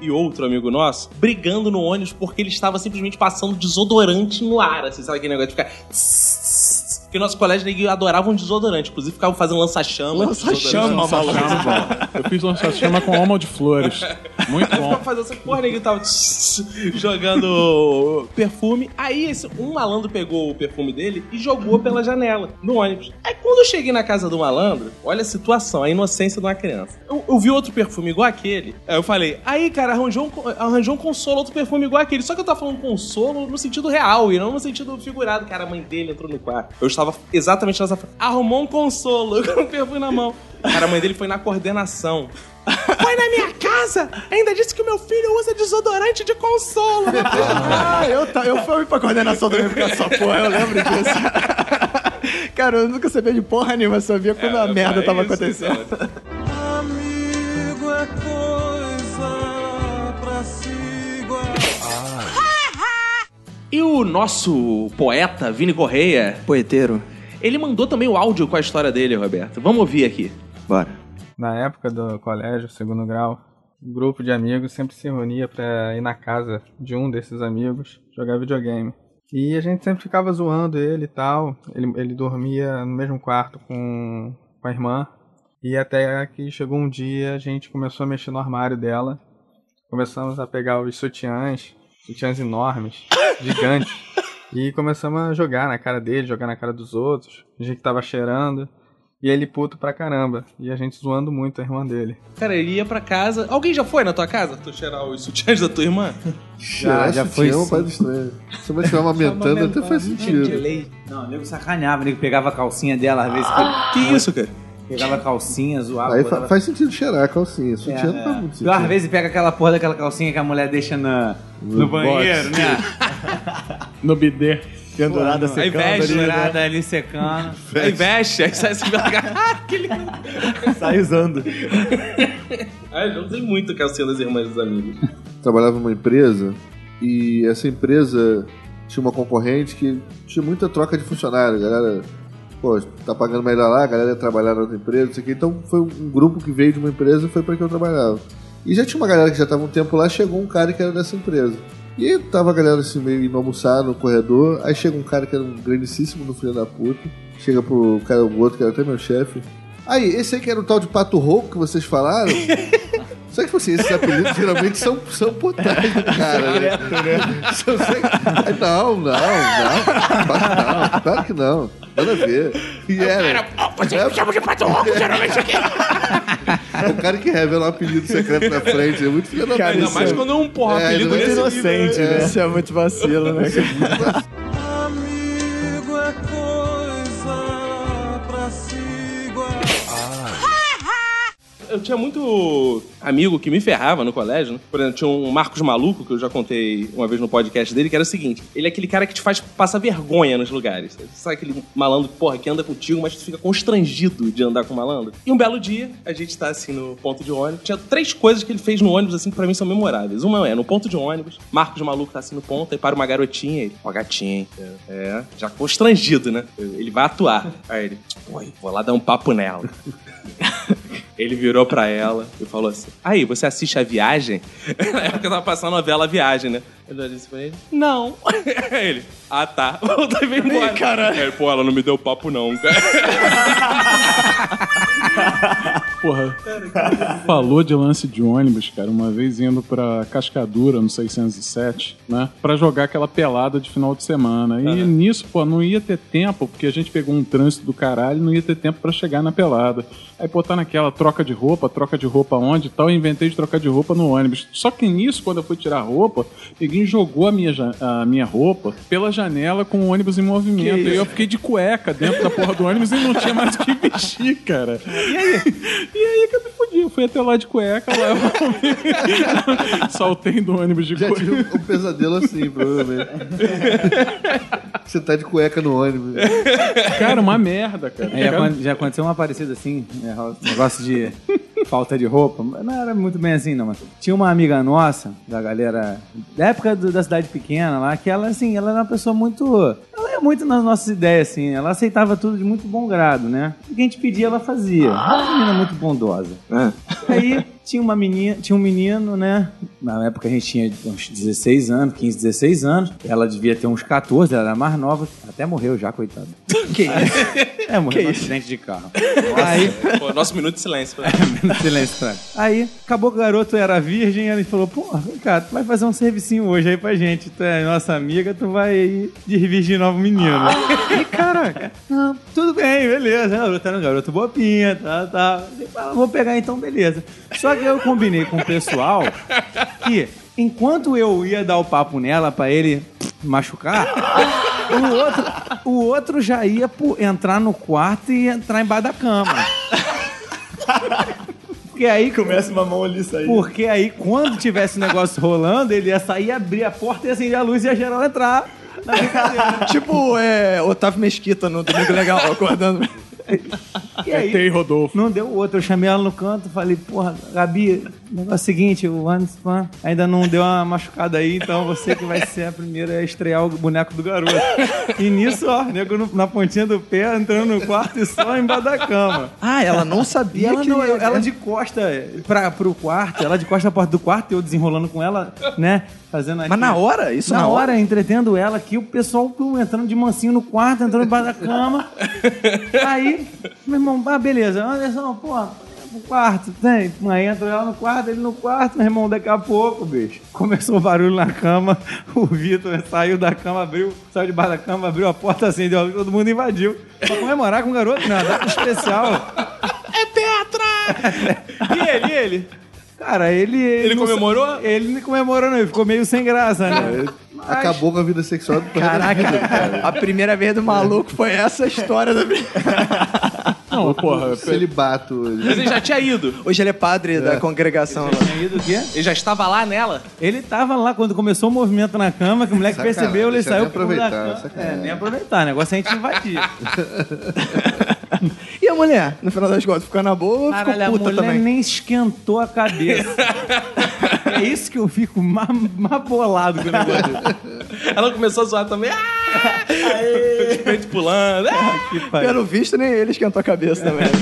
e outro amigo nosso brigando no ônibus porque ele estava simplesmente passando desodorante no ar, assim, sabe aquele negócio de ficar. Porque nosso colégio neguinho adorava um desodorante, inclusive ficava fazendo lança-chama.
Lança-chama,
desodorante.
Lança-chama, Eu fiz lança-chama com alma de flores. Muito bom.
ficava fazendo essa porra, neguinho tava jogando perfume. Aí esse, um malandro pegou o perfume dele e jogou pela janela, no ônibus. Aí quando eu cheguei na casa do malandro, olha a situação, a inocência de uma criança. Eu, eu vi outro perfume igual aquele. Aí eu falei, aí cara, arranjou um, arranjou um consolo, outro perfume igual aquele. Só que eu tava falando consolo no sentido real e não no sentido figurado. Cara, a mãe dele entrou no quarto. Eu estava exatamente nessa frase. Arrumou um consolo com o perfume na mão. Cara, a mãe dele foi na coordenação. Foi na minha casa! Ainda disse que o meu filho usa desodorante de consolo.
Ah, eu, eu fui pra coordenação também por essa porra, eu lembro disso. Cara, eu nunca sabia de porra nenhuma, só sabia quando a merda
é
tava
isso,
acontecendo.
Amigo é
E o nosso poeta, Vini Correia,
Poeteiro.
ele mandou também o áudio com a história dele, Roberto. Vamos ouvir aqui.
Bora.
Na época do colégio, segundo grau, um grupo de amigos sempre se reunia pra ir na casa de um desses amigos jogar videogame. E a gente sempre ficava zoando ele e tal. Ele, ele dormia no mesmo quarto com, com a irmã. E até que chegou um dia, a gente começou a mexer no armário dela. Começamos a pegar os sutiãs, sutiãs enormes, gigantes. E começamos a jogar na cara dele, jogar na cara dos outros. A gente tava cheirando. E ele puto pra caramba. E a gente zoando muito a irmã dele.
Cara, ele ia pra casa. Alguém já foi na tua casa? Tu cheirar os sutiãs da tua irmã?
Já, já foi. É uma parada estranha. Se você estiver amamentando, até faz sentido.
Não, o nego sacaneava, o nego pegava a calcinha dela, às vezes.
Que isso, cara?
Pegava calcinha, zoava.
Aí
botava-
fa- faz sentido cheirar a calcinha.
É,
Sutiã não
é.
faz muito
Tu, às
sentido.
vezes pega aquela porra daquela calcinha que a mulher deixa na, no,
No
banheiro,
box.
né?
No bidê.
Pendurada
secando
Aí veste,
ali, né?
pendurada ali secando.
Aí veste, aí sai assim pela cara. Ah.
Sai usando.
Ah, eu usei muito a calcinha das irmãs dos amigos.
trabalhava numa empresa e essa empresa tinha uma concorrente que tinha muita troca de funcionário. A galera, pô, tá pagando melhor lá, a galera ia trabalhar na outra empresa, não sei o quê. Então foi um grupo que veio de uma empresa e foi pra que eu trabalhava. E já tinha uma galera que já tava um tempo lá, chegou um cara que era dessa empresa. E aí tava a galera assim, meio indo almoçar no corredor, aí chega um cara que era um grandíssimo do filho da puta, chega pro cara, o outro que era até meu chefe. Aí, esse aí que era o tal de pato rouco que vocês falaram? Só que, tipo assim, esses apelidos geralmente são, são trás do cara, né? Não, não, não. Não, claro que não. Nada a ver. E era.
Você me chama de pato geralmente aqui.
É o cara que revela um apelido secreto na frente. É muito filho da
Cara.
Ainda mais quando é um porra,
É,
apelido
não é
Inocente,
nível,
né? Isso é muito vacilo, né? cara?
Amigo
Eu tinha muito amigo que me ferrava no colégio, né? Por exemplo, tinha um Marcos Maluco, que eu já contei uma vez no podcast dele, que era o seguinte: ele é aquele cara que te faz passar vergonha nos lugares. Sabe aquele malandro, porra, que anda contigo, mas tu fica constrangido de andar com o malandro? E um belo dia, a gente tá assim no ponto de ônibus. Tinha três coisas que ele fez no ônibus, assim, que pra mim são memoráveis. Uma é no ponto de ônibus, Marcos Maluco tá assim no ponto, aí para uma garotinha, ele, ó, gatinha, hein? É, já constrangido, né? Ele vai atuar. Aí ele, oi, vou lá dar um papo nela. Ele virou pra ela e falou assim: Aí, você assiste a viagem? Na época eu tava passando a novela Viagem, né? Eu disse pra ele: Não. Ele: Ah, tá. Voltou e veio embora.
caralho.
Aí, pô, ela não me deu papo, não.
Porra, falou de lance de ônibus, cara, uma vez indo pra Cascadura, no 607, né? Pra jogar aquela pelada de final de semana. E nisso, pô, não ia ter tempo, porque a gente pegou um trânsito do caralho, não ia ter tempo pra chegar na pelada. Aí, pô, tá naquela troca de roupa, troca de roupa onde e tal, eu inventei de trocar de roupa no ônibus. Só que nisso, quando eu fui tirar a roupa, ninguém jogou a minha, ja- a minha roupa pela janela com o ônibus em movimento. E eu fiquei de cueca dentro da porra do ônibus e não tinha mais o que vestir, cara. E aí? E aí que eu me fodi. Eu fui até lá de cueca, lá eu saltei do ônibus de
Já
cueca.
tive um pesadelo assim, provavelmente. Você tá de cueca no ônibus.
Cara, uma merda, cara.
É, já aconteceu uma parecida assim, né, negócio de falta de roupa. Não era muito bem assim, não. Mas tinha uma amiga nossa, da galera, da época do- da cidade pequena lá, que ela, assim, ela era uma pessoa muito. Ela ia muito nas nossas ideias, assim. Ela aceitava tudo de muito bom grado, né? O que a gente pedia, ela fazia. Uma menina muito bondosa. Aí tinha uma menina, tinha um menino, né? Na época a gente tinha uns 16 anos, 15, 16 anos. Ela devia ter uns 14, ela era mais nova. Até morreu já, coitada.
Que isso?
É, morreu num acidente de carro. Aí,
Pô, nosso minuto de silêncio.
Silêncio, cara. Aí, acabou que o garoto era virgem, ele falou, pô, cá, tu vai fazer um servicinho hoje aí pra gente, tu é nossa amiga, tu vai desvirginar o menino. E, caraca, não, tudo bem, beleza. O garoto era um garoto bobinha, tá, tá. "Ah, Vou pegar então, beleza. Só que eu combinei com o pessoal que, enquanto eu ia dar o papo nela pra ele machucar, o outro, o outro já ia entrar no quarto e entrar embaixo da cama. Porque aí
Começa uma mão ali sair.
porque aí, quando tivesse o negócio rolando, ele ia sair, abrir a porta e acender a luz e a geral entrar na brincadeira.
tipo, é, Otávio Mesquita no Domingo Legal, acordando.
E aí,
Tem Rodolfo.
não deu outro. Eu chamei ela no canto falei, porra, Gabi, o negócio é o seguinte, o Anderson ainda não deu uma machucada aí, então você que vai ser a primeira a estrear o boneco do garoto. E nisso, ó, nego no- na pontinha do pé, entrando no quarto e só embaixo da cama.
Ah, ela não
E
sabia
ela,
que...
não, ela de costa pra, pro quarto, ela de costa pra porta do quarto, eu desenrolando com ela, né? Fazendo aqui.
Mas na hora? Isso
na,
na
hora, entretendo ela aqui, o pessoal entrando de mansinho no quarto, entrando embaixo da cama. Aí, meu irmão, ah, beleza, Anderson, pô, pro quarto, tem. Aí entrou ela no quarto, ele no quarto, meu irmão, daqui a pouco, bicho. Começou o barulho na cama, o Vitor saiu da cama, abriu, saiu debaixo da cama, abriu a porta, acendeu a luz, todo mundo invadiu. Pra comemorar com o garoto, né? Data especial.
E ele, e ele?
Cara, ele.
Ele
não
comemorou?
Ele não comemorou, não. Ele ficou meio sem graça, né?
Acabou com a vida sexual do Caraca,
A primeira vez do maluco foi essa história da
Não, porra.
Celibato hoje.
Mas ele já tinha ido.
Hoje ele é padre da congregação. lá.
Aí do quê?
Ele já estava lá nela.
Ele tava lá quando começou o movimento na cama, que o moleque
Sacanagem,
percebeu, ele saiu fundo da
aproveitar,
cama.
sacanagem.
É, nem aproveitar. O negócio é a gente invadir.
E a mulher, no final das contas, ficou na boa ou
a
ficou puta
mulher
também?
nem esquentou a cabeça. é isso que eu fico mais, mais bolado com o negócio.
Ela começou a zoar também. Ah! Os peitos pulando. Ah!
Pelo visto, nem ele esquentou a cabeça também.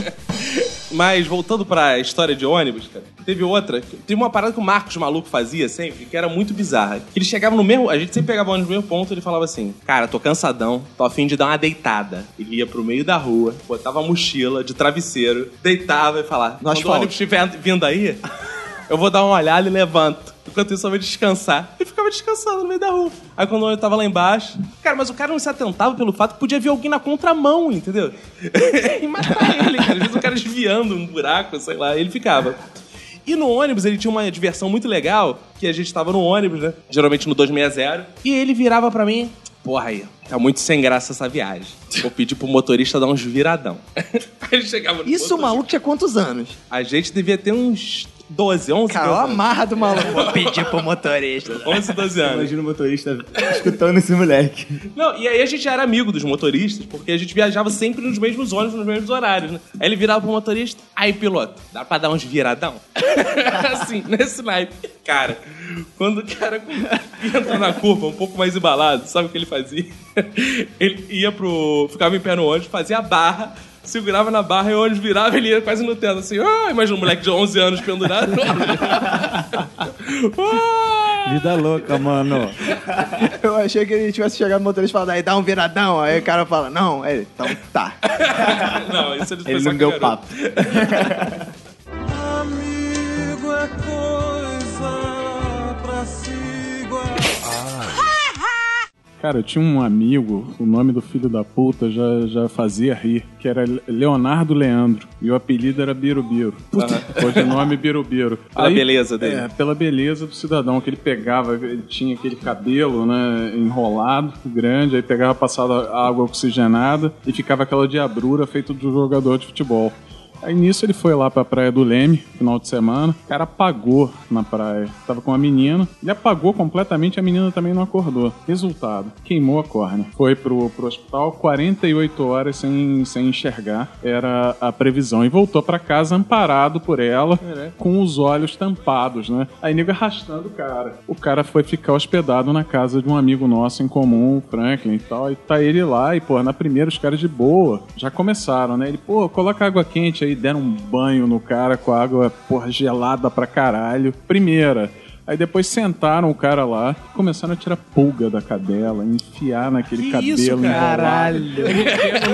Mas voltando pra história de ônibus, cara, teve outra. Teve uma parada que o Marcos Maluco fazia sempre, que era muito bizarra. Ele chegava no mesmo. A gente sempre pegava o ônibus no mesmo ponto ele falava assim: Cara, tô cansadão, tô afim de dar uma deitada. Ele ia pro meio da rua, botava a mochila de travesseiro, deitava e falava: Quando o ônibus estiver vindo aí, eu vou dar uma olhada e levanto. Enquanto isso, eu vou descansar. E ficava descansando no meio da rua. Aí quando eu tava lá embaixo. Cara, mas o cara não se atentava pelo fato que podia vir alguém na contramão, entendeu? e matar ele, cara. Às vezes o cara desviando um buraco, sei lá. Ele ficava. E no ônibus ele tinha uma diversão muito legal, que a gente tava no ônibus, né? Geralmente no 260. E ele virava pra mim. Porra aí, tá muito sem graça essa viagem. Vou pedir pro motorista dar uns viradão. Aí ele chegava no
Isso o maluco tinha quantos anos?
A gente devia ter uns 12, 11,
Cara,
12
olha a
anos.
marra do maluco. Vou pedir pro motorista.
11, 12 anos.
Imagina o motorista escutando esse moleque.
Não, e aí a gente era amigo dos motoristas, porque a gente viajava sempre nos mesmos ônibus, nos mesmos horários, né? Aí ele virava pro motorista, aí piloto, dá pra dar uns viradão? assim, nesse naipe. Cara, quando o cara entra na curva um pouco mais embalado, sabe o que ele fazia? Ele ia pro. ficava em pé no ônibus, fazia a barra, segurava na barra e o ônibus virava ele ia quase no teto, assim, ah, imagina um moleque de 11 anos pendurado. Ah!
Vida louca, mano.
Eu achei que ele tivesse chegado no motorista e falado, aí dá um viradão. Aí o cara fala, não. Aí então tá.
não, isso ele,
Ele não deu
garoto.
papo.
Amigo é
Cara, eu tinha um amigo, o nome do filho da puta já, já fazia rir, que era Leonardo Leandro. E o apelido era Birubiru. Hoje o nome Birubiru.
Pela beleza dele.
É, pela beleza do cidadão, que ele pegava, ele tinha aquele cabelo, né, enrolado, grande, aí pegava, passava água oxigenada e ficava aquela diabrura feita do jogador de futebol. Aí nisso ele foi lá pra praia do Leme, final de semana. O cara apagou na praia. Tava com a menina. Ele apagou completamente, a menina também não acordou. Resultado, queimou a córnea. Foi pro, pro hospital 48 horas sem, sem enxergar. Era a previsão. E voltou pra casa amparado por ela, com os olhos tampados, né? Aí nego arrastando o cara. O cara foi ficar hospedado na casa de um amigo nosso em comum, Franklin e tal. E tá ele lá, e, pô, na primeira os caras de boa. Já começaram, né? Ele, pô, coloca água quente aí, deram um banho no cara com água, porra, gelada pra caralho. Primeira. Aí depois sentaram o cara lá, começaram a tirar pulga da cadela, enfiar naquele
Que
cabelo
isso, cara?
Caralho.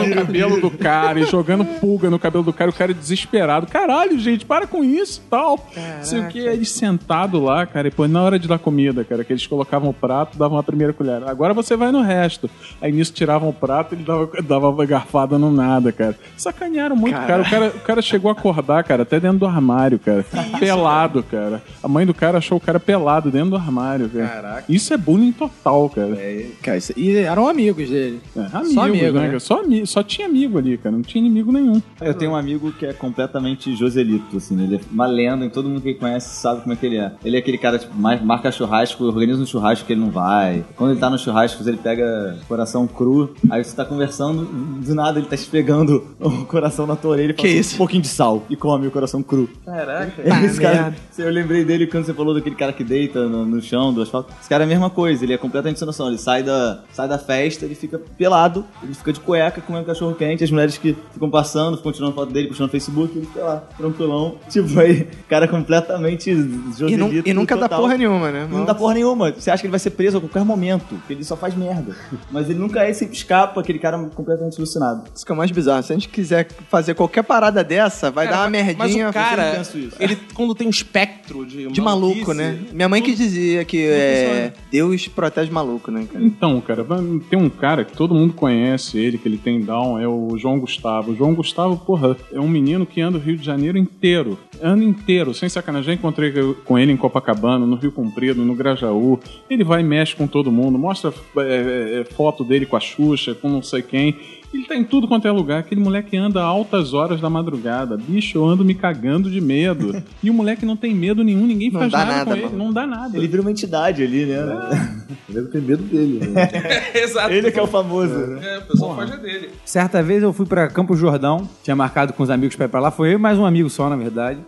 No cabelo do cara e jogando pulga no cabelo do cara, o cara desesperado. Caralho, gente, para com isso tal. Sei o que, eles sentados lá, cara, e pô, na hora de dar comida, cara, que eles colocavam o prato, davam a primeira colher. Agora você vai no resto. Aí nisso tiravam o prato e ele dava, dava uma garfada no nada, cara. Sacanearam muito, cara. O, cara. o cara chegou a acordar, cara, até dentro do armário, cara. pelado, cara. A mãe do cara achou o cara pelado dentro do armário, cara.
Caraca.
Isso é bullying total, cara.
Cara, isso- e eram amigos dele.
É, amigos,
Só amigo,
né?
né?
Só, ami- só tinha amigo ali, cara. Não tinha inimigo nenhum.
Eu tenho um amigo que é completamente Joselito, assim, né? ele é uma lenda e todo mundo que ele conhece sabe como é que ele é. Ele é aquele cara, tipo, mais, marca churrasco, organiza um churrasco que ele não vai. Quando ele tá no churrasco, ele pega coração cru, aí você tá conversando, do nada ele tá esfregando o coração na tua orelha e
Que
assim,
isso?
um pouquinho de sal e come o coração cru.
Caraca.
Esse cara, eu lembrei dele quando você falou daquele cara que deita no, no chão do asfalto. Esse cara é a mesma coisa, ele é completamente sem noção. Ele sai da, sai da festa, ele fica pelado, ele fica de cueca comendo cachorro quente. As mulheres que ficam passando, ficam tirando foto dele, puxando no Facebook, ele fica lá, tranquilão. Tipo, aí, cara completamente
E, nu- e nunca dá porra nenhuma, né?
E Não dá porra nenhuma. Você acha que ele vai ser preso a qualquer momento, porque ele só faz merda. Mas ele nunca é, sempre escapa, aquele cara completamente alucinado.
Isso que é o mais bizarro. Se a gente quiser fazer qualquer parada dessa, vai
Cara,
dar uma
mas-
merdinha.
Mas o cara,
penso isso.
ele quando tem um espectro de
De maluco, né? Minha mãe que dizia que é, Deus protege maluco, né, cara?
Então, cara, tem um cara que todo mundo conhece ele, que ele tem down, é o João Gustavo. O João Gustavo, porra, é um menino que anda o Rio de Janeiro inteiro. Ano inteiro, sem sacanagem. Já encontrei com ele em Copacabana, no Rio Comprido, no Grajaú. Ele vai e mexe com todo mundo, mostra é, é, foto dele com a Xuxa, com não sei quem. Ele tá em tudo quanto é lugar. Aquele moleque anda altas horas da madrugada. Bicho, eu ando me cagando de medo. e o moleque não tem medo nenhum, ninguém
Não
faz
dá
nada,
nada,
com ele.
mano.
Não dá nada.
Ele vira uma entidade ali, né?
Ele tem medo dele. Né?
Exato.
Ele que é o famoso. né?
É, o pessoal foge dele.
Certa vez eu fui pra Campo Jordão, tinha marcado com os amigos pra ir pra lá, foi eu e mais um amigo só, na verdade.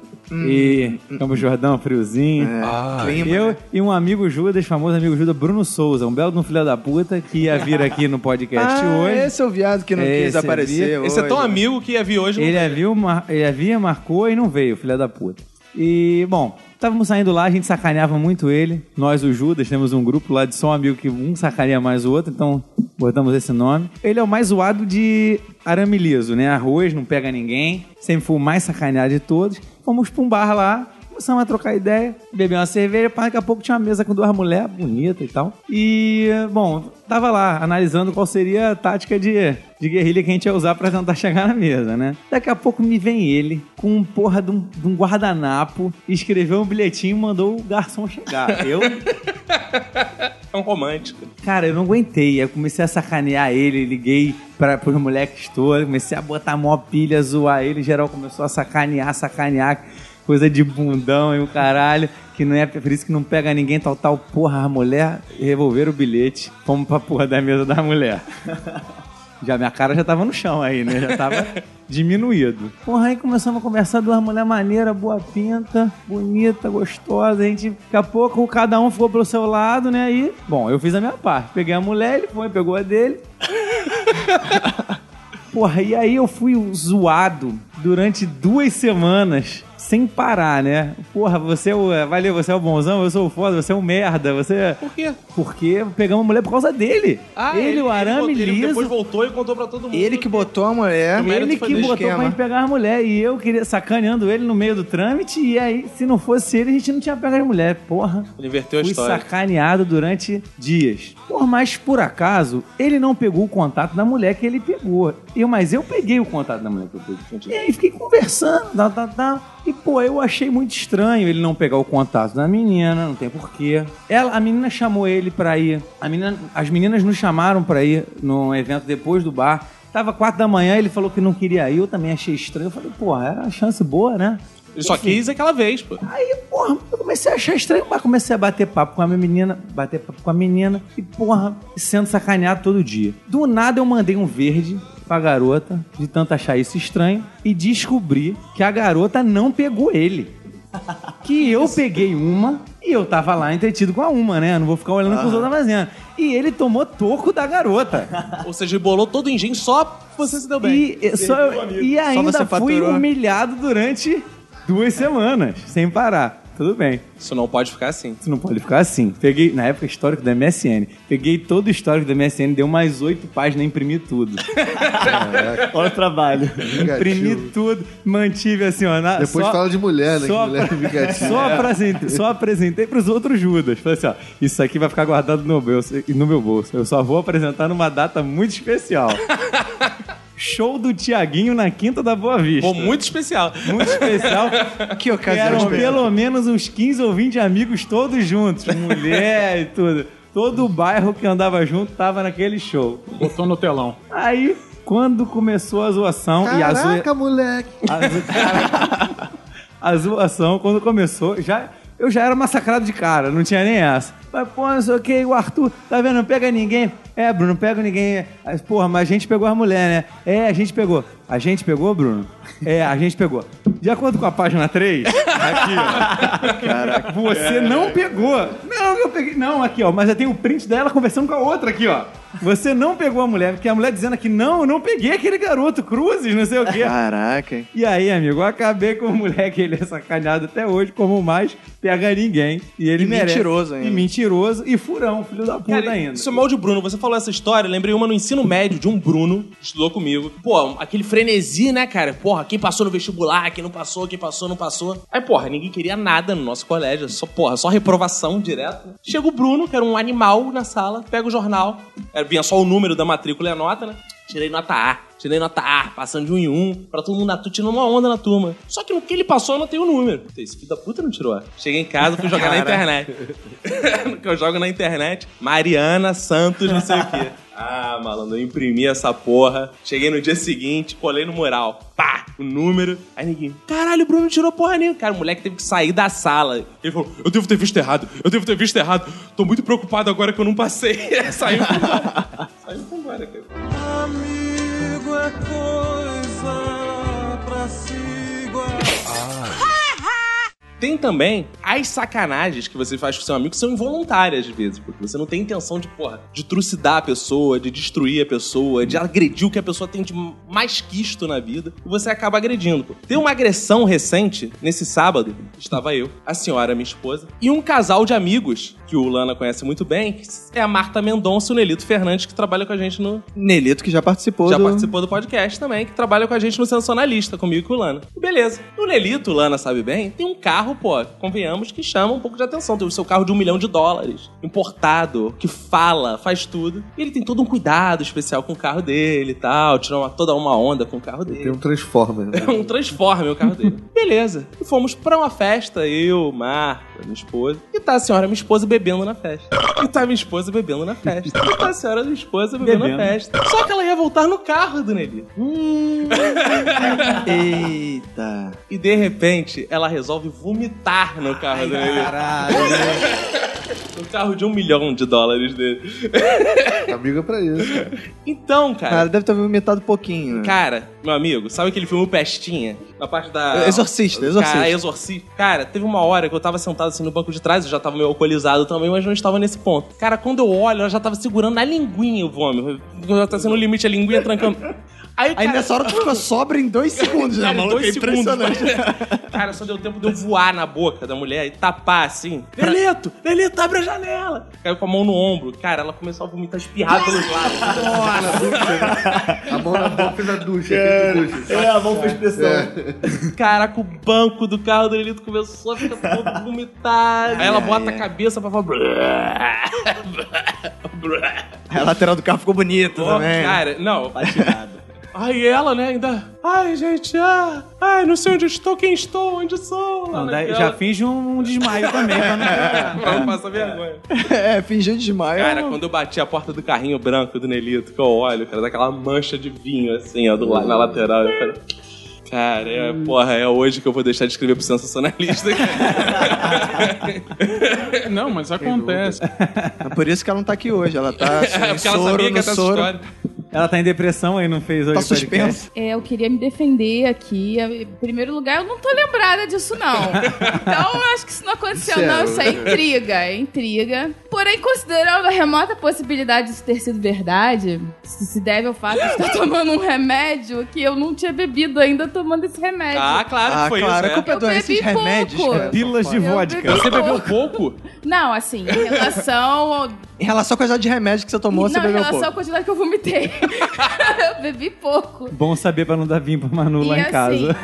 E Campo Jordão, friozinho.
É, clima,
eu
né?
e um amigo Judas, famoso amigo Judas, Bruno Souza, um belo de um filho da puta, que ia vir aqui no podcast
Ah,
hoje.
esse é o viado que não quis
Esse
aparecer.
Esse é tão
hoje.
amigo que ia vir hoje.
Ele havia, mar- ele havia, marcou e não veio, filha da puta. E, bom, estávamos saindo lá, a gente sacaneava muito ele. Nós, o Judas, temos um grupo lá de só um amigo que um sacaneia mais o outro, então botamos esse nome. Ele é o mais zoado de arame liso, né? Arroz, não pega ninguém. Sempre foi o mais sacaneado de todos. Fomos pra um bar lá, começamos a trocar ideia, beber uma cerveja, pá, daqui a pouco tinha uma mesa com duas mulheres bonitas e tal. E, bom, tava lá analisando qual seria a tática de, de guerrilha que a gente ia usar pra tentar chegar na mesa, né? Daqui a pouco me vem ele com um porra de um, de um guardanapo, escreveu um bilhetinho e mandou o garçom chegar. Eu,
É um romântico.
cara, eu não aguentei. Eu comecei a sacanear ele, liguei para pros moleques todos, comecei a botar mó pilha, zoar ele, geral começou a sacanear, sacanear, coisa de bundão e o caralho, que não é por isso que não pega ninguém, tal, tal, porra, a mulher, revolveram o bilhete, fomos pra porra da mesa da mulher. Já minha cara já tava no chão aí, né? Já tava diminuído. Porra, aí começamos a conversar duas mulher maneira, boa pinta, bonita, gostosa. A gente, daqui a pouco, cada um ficou pro seu lado, né? E, bom, eu fiz a minha parte. Peguei a mulher, ele foi, pegou a dele. Porra, e aí eu fui zoado durante duas semanas. Sem parar, né? Porra, você é o. Valeu, você é o bonzão, eu sou o foda, você é o merda, você.
Por quê?
Porque pegamos a mulher por causa dele.
Ah,
ele, o arame
ele
liso.
depois voltou e contou pra todo mundo.
Ele que botou a mulher.
Ele que botou
esquema.
pra gente pegar as mulheres. E eu queria sacaneando ele no meio do trâmite. E aí, se não fosse ele, a gente não tinha pegado as mulheres. Porra.
Ele inverteu a
Fui
história.
sacaneado durante dias. Por mas por acaso, ele não pegou o contato da mulher que ele pegou. Eu, mas eu peguei o contato da mulher que eu peguei. E aí fiquei conversando, tá, tá, tá. E, pô, eu achei muito estranho ele não pegar o contato da menina, não tem porquê. Ela, a menina chamou ele pra ir. A menina, as meninas nos chamaram pra ir num evento depois do bar. Tava quatro da manhã, ele falou que não queria ir, eu também achei estranho. Eu falei, porra, era uma chance boa, né?
Ele só quis aquela vez, pô.
Aí, porra, eu comecei a achar estranho, mas comecei a bater papo com a minha menina, bater papo com a menina e, porra, sendo sacaneado todo dia. Do nada eu mandei um verde pra garota, de tanto achar isso estranho, e descobri que a garota não pegou ele. Que eu peguei uma e eu tava lá entretido com a uma, né? Não vou ficar olhando o que os outros fazendo. E ele tomou toco da garota.
Ou seja, bolou todo o engenho só você se deu bem.
E, só, e ainda
você
fui
faturou.
humilhado durante duas semanas, sem parar. Tudo bem.
Isso não pode ficar assim.
Isso não pode ficar assim. Peguei, na época, histórico da MSN. Peguei todo o histórico da MSN, deu mais oito páginas, imprimi tudo.
Olha o trabalho.
imprimi tudo, mantive assim, ó. na-
Depois
só-
fala de mulher, né?
Só,
que mulher é vingativa.
só, apresentei, só apresentei pros outros Judas. Falei assim, ó, isso aqui vai ficar guardado no meu. No meu bolso. Eu só vou apresentar numa data muito especial. Show do Tiaguinho na Quinta da Boa Vista.
Pô, muito especial.
Muito especial.
Que ocasião
Eram pelo menos uns 15 ou 20 amigos todos juntos. Mulher e tudo. Todo o bairro que andava junto tava naquele show.
Botou no telão.
Aí, quando começou a zoação e a zoe...
Caraca, moleque.
a, zo- Caraca. a zoação, quando começou, já, eu já era massacrado de cara, não tinha nem essa. Mas, pô, não sei o que, o Arthur, tá vendo? Não pega ninguém. É, Bruno, não pega ninguém. Porra, mas a gente pegou as mulheres, né? É, a gente pegou. A gente pegou, Bruno? É, a gente pegou. De acordo com a página 3, aqui, ó. Caraca. Você não pegou. Não, eu peguei. Não, aqui, ó. Mas eu tenho o print dela conversando com a outra aqui, ó. Você não pegou a mulher, porque a mulher dizendo aqui, não, eu não peguei aquele garoto, Cruzes, não sei o quê.
Caraca, hein?
E aí, amigo, eu acabei com o moleque, ele é sacaneado até hoje, como mais pega ninguém. E ele
E
merece.
mentiroso ainda.
E mentiroso e furão, filho da puta
Cara,
ainda.
Isso é mal de Bruno. Você falou essa história, lembrei uma no ensino médio de um Bruno, que estudou comigo. Pô, aquele frenesi, né, cara? Porra, quem passou no vestibular, quem não passou, quem passou, não passou. Aí, porra, ninguém queria nada no nosso colégio. Só, porra, só reprovação direto. Chega o Bruno, que era um animal na sala, pega o jornal. Era, vinha só o número da matrícula e a nota, né? Tirei nota A. Tirei nota A, passando de um em um, pra todo mundo na turma, tirando uma onda na turma. Só que no que ele passou, eu não tenho o número. Esse filho da puta não tirou. Cheguei em casa, fui jogar na internet. que eu jogo na internet, Mariana Santos, não sei o quê. Ah, malandro, eu imprimi essa porra. Cheguei no dia seguinte, colei no mural. Pá, o número. Aí ninguém, caralho, o Bruno não tirou porra nenhuma. Cara, o moleque teve que sair da sala. Ele falou, eu devo ter visto errado, eu devo ter visto errado. Tô muito preocupado agora que eu não passei. Saiu
Amigo é coisa pra se
Tem também as sacanagens que você faz com seu amigo que são involuntárias às vezes, porque você não tem intenção de, porra, de trucidar a pessoa, de destruir a pessoa, de agredir o que a pessoa tem de mais quisto na vida, e você acaba agredindo. Pô. Tem uma agressão recente, nesse sábado, estava eu, a senhora, minha esposa, e um casal de amigos, que o Lana conhece muito bem, que é a Marta Mendonça e o Nelito Fernandes, que trabalha com a gente no,
Nelito, que já participou
já
do...
participou do podcast também, que trabalha com a gente no Sensacionalista, comigo e com o Lana. E beleza. No Nelito, o Lana sabe bem, tem um carro, pô, convenhamos, que chama um pouco de atenção. Tem o seu carro de um milhão de dólares, importado, que fala, faz tudo. E ele tem todo um cuidado especial com o carro dele e tal, tira uma- toda uma onda com o carro dele.
Tem um Transformer. Né?
É um Transformer o carro dele. Beleza. E fomos pra uma festa, eu, Marta, minha esposa. E tá a senhora, minha esposa, bebendo na festa. E tá minha esposa bebendo na festa. E tá a senhora, minha esposa, bebendo,
Bebendo.
na festa. Só que ela ia voltar no carro do Nelly.
Eita.
E de repente, ela resolve vomitar no carro do Nelly.
Caralho.
No carro de um milhão de dólares dele.
Amigo é pra isso.
Então, cara.
Cara, deve ter vomitado um pouquinho. né?
Cara, meu amigo, sabe aquele filme Pestinha? Na parte da.
Exorcista, Exorcista.
Cara, exorcista. Cara, teve uma hora que eu tava sentado assim no banco de trás, eu já tava meio alcoolizado também, mas não estava nesse ponto. Cara, quando eu olho, ela já tava segurando na linguinha o vômito. Já tá sendo o limite, a linguinha trancando. Aí,
Aí
cara,
nessa hora tu ficou sobra em dois segundos, né,
Cara,
maluco?
dois
É impressionante.
segundos. Cara, só deu tempo de eu voar na boca da mulher e tapar assim. Delito! Delito, abre a janela! Caiu com a mão no ombro. Cara, ela começou a vomitar espirrado pelos lados.
A mão na boca fez a ducha.
É, a mão fez pressão.
Caraca, o banco do carro do Delito começou a ficar todo vomitado. Aí ela bota a cabeça pra falar.
A lateral do carro ficou bonita também.
Cara, não.
Patinada.
Aí ela, né, ainda. Ai, gente, ah, ai, não sei onde estou, quem estou, onde sou.
Não, daí já finge um, um desmaio também. pra não-
Pra não passar vergonha.
É, fingiu desmaio.
Cara, quando eu bati a porta do carrinho branco do Nelito, que eu olho, cara, daquela mancha de vinho, assim, ó, do la- na lateral, eu falei. Cara, é, porra, é hoje que eu vou deixar de escrever pro sensacionalista.
Não, mas acontece.
É por isso que ela não tá aqui hoje. Ela tá assim,
É, porque ela
soro
sabia que essa
soro.
história.
Ela tá em depressão aí, não fez hoje
Tá
o podcast.
suspensa.
É, eu queria me defender aqui. Em primeiro lugar, eu não tô lembrada disso, não. Então, eu acho que isso não aconteceu,
Sério?
não. Isso é intriga, é intriga. Porém, considerando a remota possibilidade disso ter sido verdade, isso se deve ao fato de estar tomando um remédio que eu não tinha bebido ainda tomando esse remédio.
Ah, claro que
Ah,
foi
claro,
isso.
a culpa é
Eu
do esses
bebi
remédios,
pouco.
cara.
Pílulas de vodka.
bebi
Você bebeu
pouco.
pouco?
Não, assim, em relação ao...
Em relação à quantidade de remédio que você tomou, você
não, em
bebeu
relação à
pouco.
quantidade que eu vomitei. Eu bebi pouco.
Bom saber pra não dar vinho pra Manu lá
E
em casa.
assim,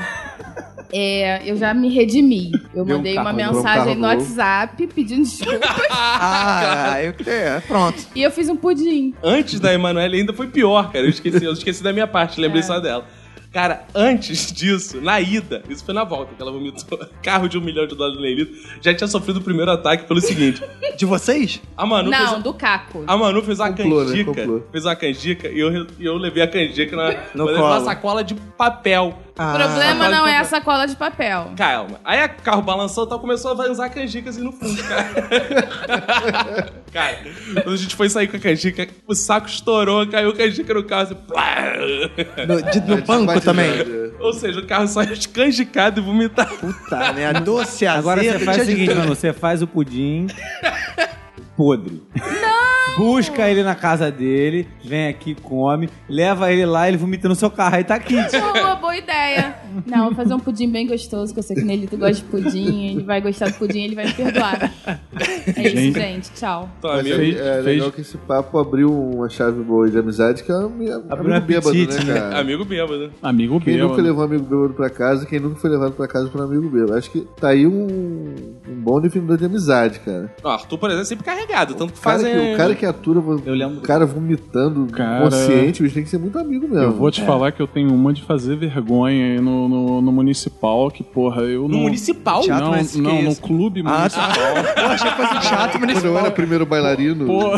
É, eu já me redimi. Eu
Deu um
mandei uma
carro novo,
mensagem
carro
no. WhatsApp pedindo desculpas.
Ah, eu, é, pronto.
e eu fiz um pudim.
Antes da Emanuele ainda foi pior, cara. Eu esqueci, eu esqueci da minha parte, lembrei
É.
só dela. Cara, antes disso, na ida, isso foi na volta que ela vomitou, carro de um milhão de dólares no Nelito, já tinha sofrido o primeiro ataque pelo seguinte:
De vocês?
a Manu
não,
fez.
do Caco.
A Manu fez uma
Complô, né?
canjica.
Complô.
Fez uma canjica e eu, e eu levei a canjica na,
colo.
sacola de papel.
O problema não é a sacola de papel.
Calma. Aí o carro balançou e tal, começou a avançar a canjica assim no fundo, cara. cara, quando a gente foi sair com a canjica, o saco estourou, caiu a canjica no carro assim. plá.
No, de- no banco também.
Ou seja, o carro saiu escanjicado e vomitado.
Puta, né? Doce, azedo.
Agora você faz o seguinte. Manu, você faz o pudim podre. Não! Busca ele na casa dele, vem aqui, come, leva ele lá, ele vomita no seu carro, aí tá aqui.
Boa, boa ideia. Não, vou fazer um pudim bem gostoso, que eu sei que o Nelito gosta de pudim. Ele vai gostar do pudim, ele vai me perdoar. É isso,
Gente.
gente. Tchau.
Mas é,
fez-
é
fez-
legal que esse papo abriu uma chave boa de amizade, que é ami-
Abriu
amigo
um
bêbado,
apetite,
né,
né?
cara?
amigo bêbado.
Amigo
Quem nunca
bêbado.
levou um amigo bêbado pra casa, quem nunca foi levado pra casa por um amigo bêbado. Acho que tá aí um, um bom definidor de amizade, cara.
Ó, Arthur, por exemplo, é sempre carregado, tanto que
que, o cara que atura, vo-
Eu lembro.
o cara vomitando
Cara-
consciente, bicho, tem que ser muito amigo mesmo.
Eu vou te falar que eu tenho uma de fazer vergonha aí no, no, no municipal, que porra, eu
No
não.
municipal?
Teatro,
Não,
mas que
não, no clube
Ah,
municipal.
tá. Eu achei que fosse teatro
Quando eu
municipal.
era primeiro bailarino,
Pô,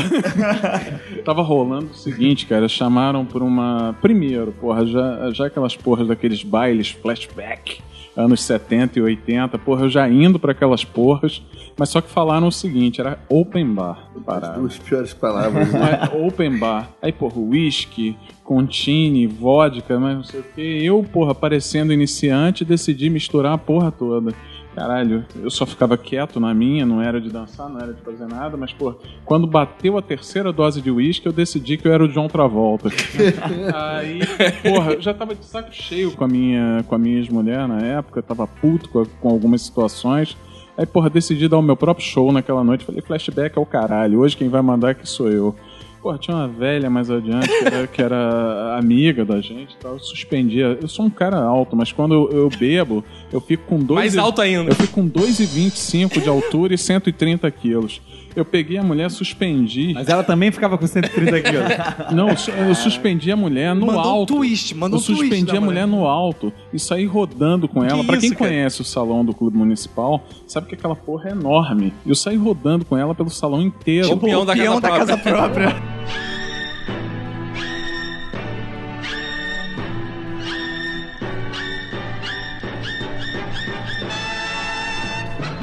tava rolando o seguinte, cara, chamaram por uma. Primeiro, porra, já, já aquelas porras daqueles bailes flashback, anos 70 e 80, porra, eu já indo pra aquelas porras, mas só que falaram o seguinte, era open bar.
as
Parada.
duas piores palavras. né?
Mas open bar. Aí, porra, whisky, contine, vodka, mas não sei o que. Eu, porra, parecendo iniciante, decidi misturar a porra toda. Caralho, eu só ficava quieto na minha, não era de dançar, não era de fazer nada, mas, pô, quando bateu a terceira dose de uísque, eu decidi que eu era o John Travolta. Aí, porra, eu já tava de saco cheio com a minha, com a minha ex-mulher na época, tava puto com, com algumas situações. Aí, porra, decidi dar o meu próprio show naquela noite. Falei, flashback é o caralho, hoje quem vai mandar aqui sou eu. Porra, tinha uma velha mais adiante que era, que era amiga da gente e tal. Eu suspendia. Eu sou um cara alto, mas quando eu, eu bebo, eu fico com dois.
Mais
e-
alto ainda.
Eu fico com 2,25 de altura e 130 quilos. Eu peguei a mulher, suspendi.
Mas ela também ficava com 130 quilos.
Não, eu su- eu suspendi a mulher no
Mandou um
alto.
twist, mandou
eu
um twist
suspendi
da
a mulher no alto e saí rodando com ela.
Que
Pra quem
isso, cara?
conhece o salão do clube municipal, sabe que aquela porra é enorme. Eu saí rodando com ela pelo salão inteiro.
Tipo o peão da
Peão
casa
da
própria.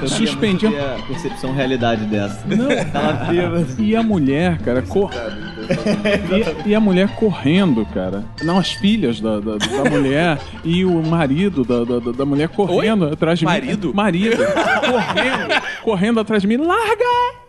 Eu
Suspendi
ter a percepção realidade dessa.
Não.
Ela.
E a mulher, cara, cor... e, e a mulher correndo, cara. Não, as filhas da, da, da mulher e o marido da, da, da mulher correndo atrás de
Marido?
mim. Marido? correndo, correndo atrás de mim. Larga!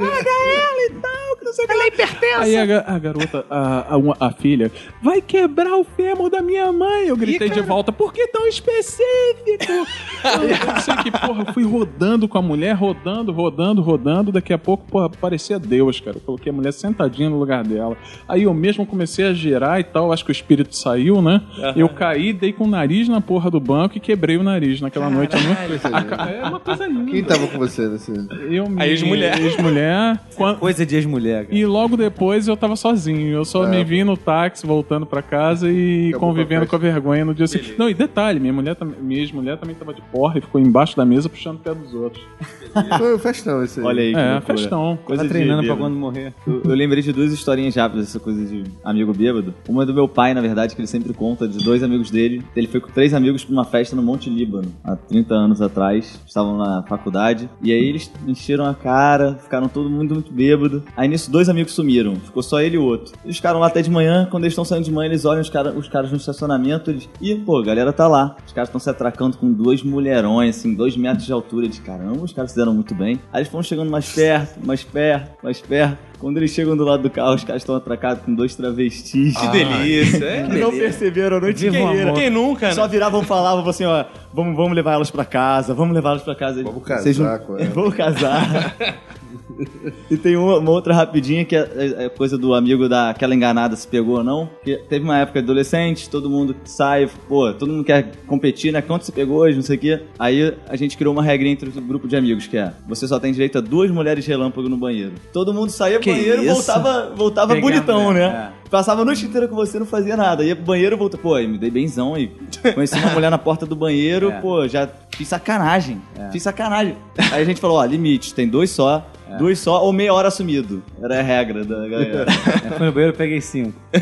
Larga ela e tal, que não sei o que. Ela é hipertensa. Aí a, a garota, a, a, uma- a filha, vai quebrar o fêmur da minha mãe. Eu gritei de volta, por que tão específico? eu, eu sei que, porra, eu fui rodando com a mulher, rodando, rodando, rodando. Daqui a pouco, porra, parecia Deus, cara. Eu coloquei a mulher sentadinha no lugar dela. Aí eu mesmo comecei a girar e tal. Acho que o espírito saiu, né? Eu caí, dei com o nariz na porra do banco e quebrei o nariz naquela noite. Eu não- A ca- É uma coisa linda.
Quem tava com você nesse...
Eu,
A ex-mulher.
Ex-mulher. Quan-
Coisa de ex-mulher.
E logo depois eu tava sozinho. Eu só
É.
me vi no táxi, voltando pra casa e
Acabou
convivendo
com a
com a vergonha no dia seguinte. Não, e detalhe, minha mulher, minha ex-mulher também tava de porra e ficou embaixo da mesa puxando o pé dos outros.
Foi um festão esse aí.
Olha aí, que
É,
loucura.
festão.
Coisa
Tá treinando pra quando morrer.
Eu, eu lembrei de duas historinhas rápidas, essa coisa de amigo bêbado. Uma é do meu pai, na verdade, que ele sempre conta de dois amigos dele. Ele foi com três amigos pra uma festa no Monte Líbano, há 30 anos atrás. Estavam na faculdade. E aí eles encheram a cara, ficaram todo mundo muito bêbado. Aí nisso, dois amigos sumiram. Ficou só ele e o outro. Eles ficaram lá até de manhã. Quando eles estão saindo de manhã, eles olham os, cara, os caras no estacionamento. Eles. Ih, pô, a galera tá lá. Os caras estão se atracando com duas mulherões, assim, dois metros de altura. De caramba, os caras se deram muito bem. Aí eles foram chegando mais perto, mais perto, mais perto. Quando eles chegam do lado do carro, os caras estão atracados com dois travestis.
Que delícia. É,
Que não perceberam a noite inteira.
Quem nunca, né?
Só viravam e falavam assim, ó, vamos, vamos levar elas pra casa, vamos levar elas pra casa.
Vamos casar
Vocês não-. Vamos casar. e tem uma, uma outra rapidinha que é, é- é coisa do amigo daquela enganada se pegou ou não. Que teve uma época adolescente, todo mundo sai, pô, todo mundo quer competir, né? Quanto se pegou hoje, não sei o quê. Aí a gente criou uma regrinha entre o grupo de amigos, que é, você só tem direito a duas mulheres relâmpago no banheiro. Todo mundo saía pro
Que
banheiro e voltava, voltava
Pegar,
bonitão,
né?
né? Passava a noite inteira com você, não fazia nada. Ia pro banheiro, volta. Pô, aí me dei benzão aí. Conheci uma mulher na porta do banheiro,
É.
pô, já fiz sacanagem. Fiz sacanagem. Aí a gente falou, ó, limite, tem dois só, dois só ou meia hora sumido. Era a regra da galera.
É, Foi no banheiro, peguei cinco.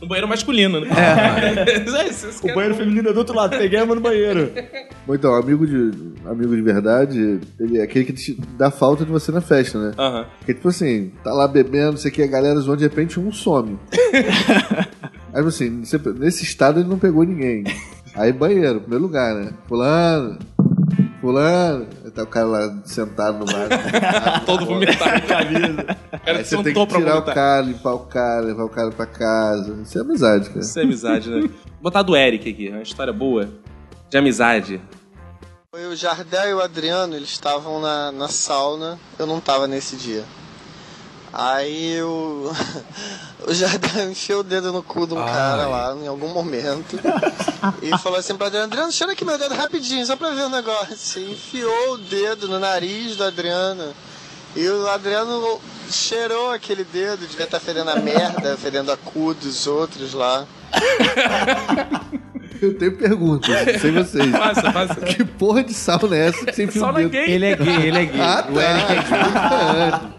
No banheiro masculino, né? É. Isso,
o banheiro feminino é do outro lado, peguei uma no banheiro.
Bom, então, amigo de, amigo de verdade, ele é aquele que te dá falta de você na festa, né?
Aham.
Porque, tipo assim, tá lá bebendo, não sei o que, a galera zoando, de repente um some. Aí, tipo assim, você- nesse estado ele não pegou ninguém. Aí, banheiro, primeiro lugar, né? Fulano, fulano. Tá o cara lá sentado no bar.
Todo vomitado. Camisa. O cara
Aí você tem que
sentou pra
tirar o cara, limpar o cara, levar o cara pra casa. Isso é amizade, cara.
Isso é amizade, né? Vou botar do Eric aqui, uma história boa de amizade.
Foi o Jardel e o Adriano, eles estavam na, na sauna, eu não tava nesse dia. Aí o, o Jardel enfiou o dedo no cu de um cara lá em algum momento e falou assim pra Adriano, Adriano, cheira aqui meu dedo rapidinho, só pra ver o negócio. E enfiou o dedo no nariz do Adriano. E o Adriano cheirou aquele dedo, devia estar fedendo a merda, fedendo a cu dos outros lá.
Eu tenho perguntas, sei vocês.
Passa, passa.
Que porra de sauna é essa que você enfia o dedo?
gay.
Ele é gay, ele é gay.
Ah,
é
tá.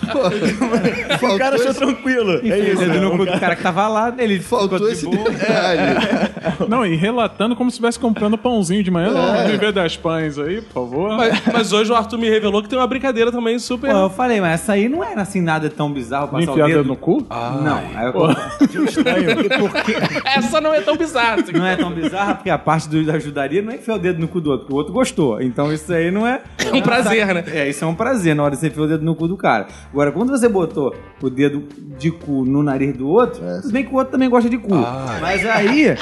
Porra,
O cara achou tranquilo. É isso,
o dedo
né?
no
O
cu do cara que tava lá, ele
Faltou
de
esse detalhe.
Não, e relatando como se estivesse comprando pãozinho de manhã. Não, viver das pães aí, por favor.
Mas, mas hoje o Arthur me revelou que tem uma brincadeira também super.
Pô, eu falei, mas essa aí não era assim nada tão bizarro passar o
Enfiar
dedo
dedo no cu?
Não, aí eu
Pô.
estranho. Porque
Essa não é tão bizarra. assim.
não é tão bizarra, porque a parte do, da ajudaria não é enfiar o dedo no cu do outro, o outro gostou. Então isso aí não é.
É um prazer, né?
É, isso é um prazer na hora de você enfiar o dedo no cu do cara. Agora, quando você botou o dedo de cu no nariz do outro, tudo bem que o outro também gosta de cu. Mas aí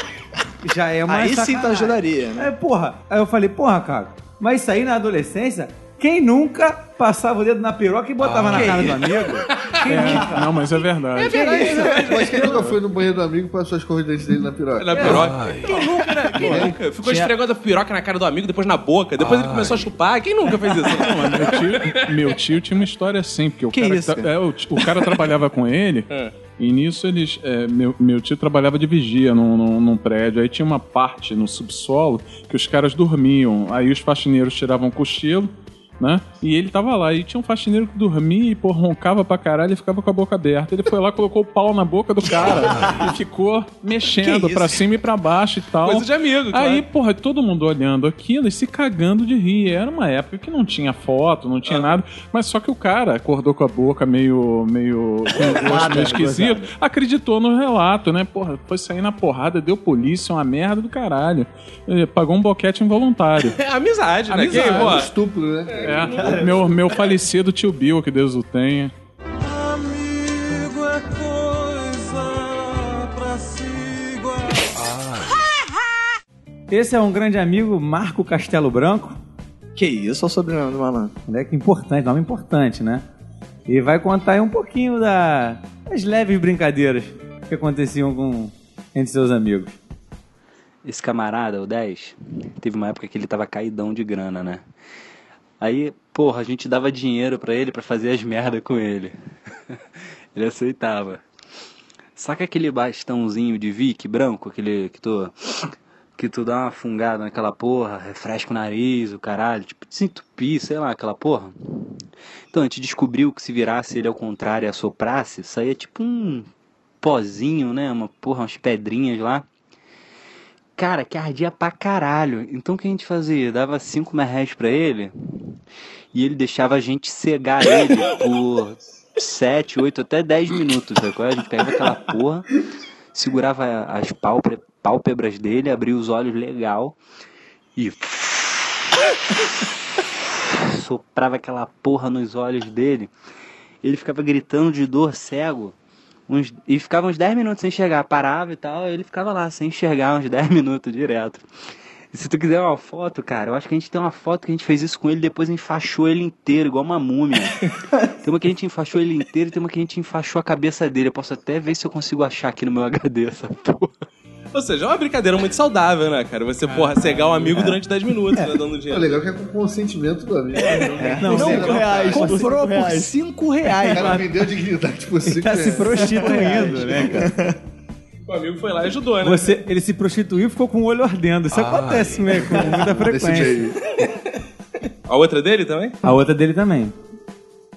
já é uma
Aí sim tá
sacanagem.
ajudaria, né?
É, porra. Aí eu falei, porra, cara, mas isso aí na adolescência, quem nunca passava o dedo na piroca e botava na cara do amigo? Quem nunca?
É, não, mas é verdade.
Mas quem nunca foi no banheiro do amigo e passou as dente dele na piroca?
Na piroca. Quem nunca, né? Quem nunca? Ficou esfregando a piroca na cara do amigo, depois na boca, depois ele começou a chupar. Quem nunca fez isso?
Não, mas meu tio, meu tio tinha uma história assim, porque o
Que
cara,
isso, cara?
é, o, o cara trabalhava com ele,
É.
e nisso eles. é, meu, meu tio trabalhava de vigia num, num, num prédio, aí tinha uma parte no subsolo que os caras dormiam, aí os faxineiros tiravam cochilo. Né? E ele tava lá, e tinha um faxineiro que dormia e pô, roncava pra caralho e ficava com a boca aberta. Ele foi lá, colocou o pau na boca do cara e ficou mexendo
Que
pra cima e pra baixo e tal.
Coisa de amigo, claro.
Aí, porra, todo mundo olhando aquilo e se cagando de rir. Era uma época que não tinha foto, não tinha nada, mas só que o cara acordou com a boca meio. meio. meio esquisito, acreditou no relato, né? Porra, foi sair na porrada, deu polícia, uma merda do caralho. Ele pagou um boquete involuntário.
É amizade, né?
Amizade.
Quem, pô,
Estupro, né?
É, meu, meu falecido tio Bill, que Deus o tenha.
Amigo é coisa pra se
Esse é um grande amigo, Marco Castelo Branco.
Que isso, olha o sobrenome do malandro.
Moleque importante, nome importante, né? E vai contar aí um pouquinho da- das leves brincadeiras que aconteciam com, entre seus amigos.
Esse camarada, o 10, teve uma época que ele tava caidão de grana, né? Aí porra, a gente dava dinheiro pra ele pra fazer as merda com ele. ele aceitava. Saca aquele bastãozinho de Vic branco, aquele que tu que tu dá uma fungada naquela porra, refresca o nariz, o caralho, tipo, desentupir, sei lá, aquela porra. Então, a gente descobriu que se virasse ele ao contrário e assoprasse, saía tipo um pozinho, né? Uma porra, umas pedrinhas lá. Cara, que ardia pra caralho. Então o que a gente fazia? Dava 5 merréis pra ele e ele deixava a gente cegar ele por 7, 8, até 10 minutos. Sacou? A gente pegava aquela porra, segurava as pálpebras, pálpebras dele, abria os olhos legal e soprava aquela porra nos olhos dele. Ele ficava gritando de dor cego. Uns, e ficava uns 10 minutos sem enxergar. Parava e tal, ele ficava lá sem enxergar uns 10 minutos direto. E se tu quiser uma foto, cara, eu acho que a gente tem uma foto que a gente fez isso com ele depois enfaixou ele inteiro, igual uma múmia. tem uma que a gente enfaixou ele inteiro e tem uma que a gente enfaixou a cabeça dele. Eu posso até ver se eu consigo achar aqui no meu HD essa porra.
Ou seja, é uma brincadeira muito saudável, né, cara? Você, porra, cegar um amigo durante 10 minutos, né, dando
O
dinheiro.
legal é que é com consentimento do amigo.
Não,
Não,
cinco
não,
reais. Comprou por cinco reais.
O cara vendeu dignidade por 5
Tá se prostituindo, né, cara?
O amigo foi lá e ajudou, né?
Você, ele se prostituiu e ficou com o olho ardendo. Isso
Ah,
acontece meio com muita frequência.
A outra dele também?
A outra dele também.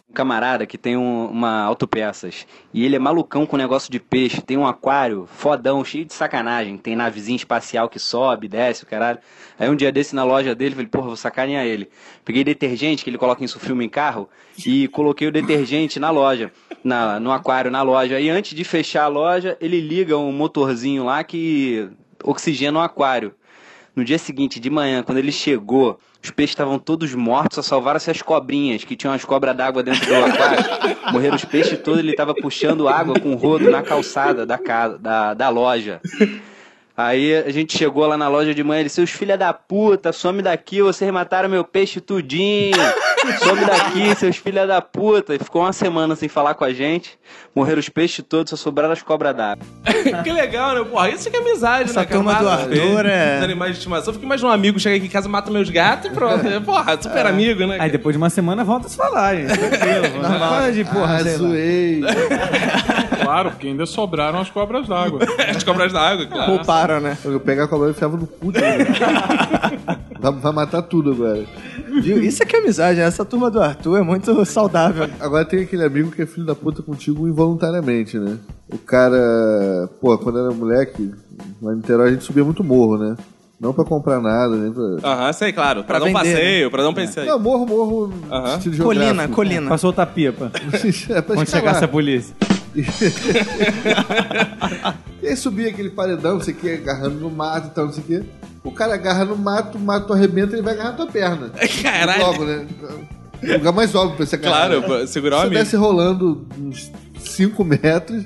Um camarada que tem um- uma autopeças e ele é malucão com negócio de peixe, tem um aquário fodão, cheio de sacanagem, tem navezinha espacial que sobe, desce, o caralho. Aí um dia desse na loja dele, falei, porra, vou sacanear ele. Peguei detergente que ele coloca em sufilme em carro e coloquei o detergente na loja, na, no aquário na loja. E antes de fechar a loja, ele liga um motorzinho lá que oxigena o aquário. No dia seguinte, de manhã, quando ele chegou, os peixes estavam todos mortos, só salvaram-se as cobrinhas, que tinham as cobras d'água dentro do aquário. Morreram os peixes todos, ele estava puxando água com rodo na calçada da, casa, da, da loja. Aí a gente chegou lá na loja de manhã, ele, seus filha da puta, some daqui, vocês mataram meu peixe tudinho. Some daqui, seus filha da puta. E ficou uma semana sem falar com a gente. Morreram os peixes todos, só sobraram as cobras d'água.
que legal, né? Porra, isso que é amizade,
Essa
né? cara?
turma do Arthur é-
Os animais de estimação. Fica mais um amigo, chega aqui em casa, mata meus gatos e pronto. Porra, super amigo, né?
Aí depois de uma semana volta a se falar, gente. Tranquilo. De porra,
Ah, zoei.
Claro, porque ainda sobraram as cobras d'água.
As cobras d'água, claro.
Pouparam, né?
Eu pego a cobra e enfiava no cu dele. vai, vai matar tudo agora.
Viu? Isso é que é amizade, né? Essa turma do Arthur é muito saudável.
Agora tem aquele amigo que é filho da puta contigo involuntariamente, né? O cara, pô, quando era moleque, lá em Niterói a gente subia muito morro, né? Não pra comprar nada, nem pra.
Aham, sei, claro. Pra,
Pra
dar um
vender,
passeio, pra dar um passeio.
Não, morro, morro,
Aham.
Colina,
geográfico.
colina.
Pra soltar pipa.
é pra
Quando
escalar.
chegasse a polícia.
E aí subia aquele paredão, não sei o que, agarrando no mato e tal, não sei o que. O cara agarra no mato, o mato arrebenta e ele vai agarrar na tua perna.
Caralho.
Logo, né? O lugar mais óbvio pra você agarrar.
Claro,
né?
pra segurar o
Se
amigo.
desce rolando uns 5 metros,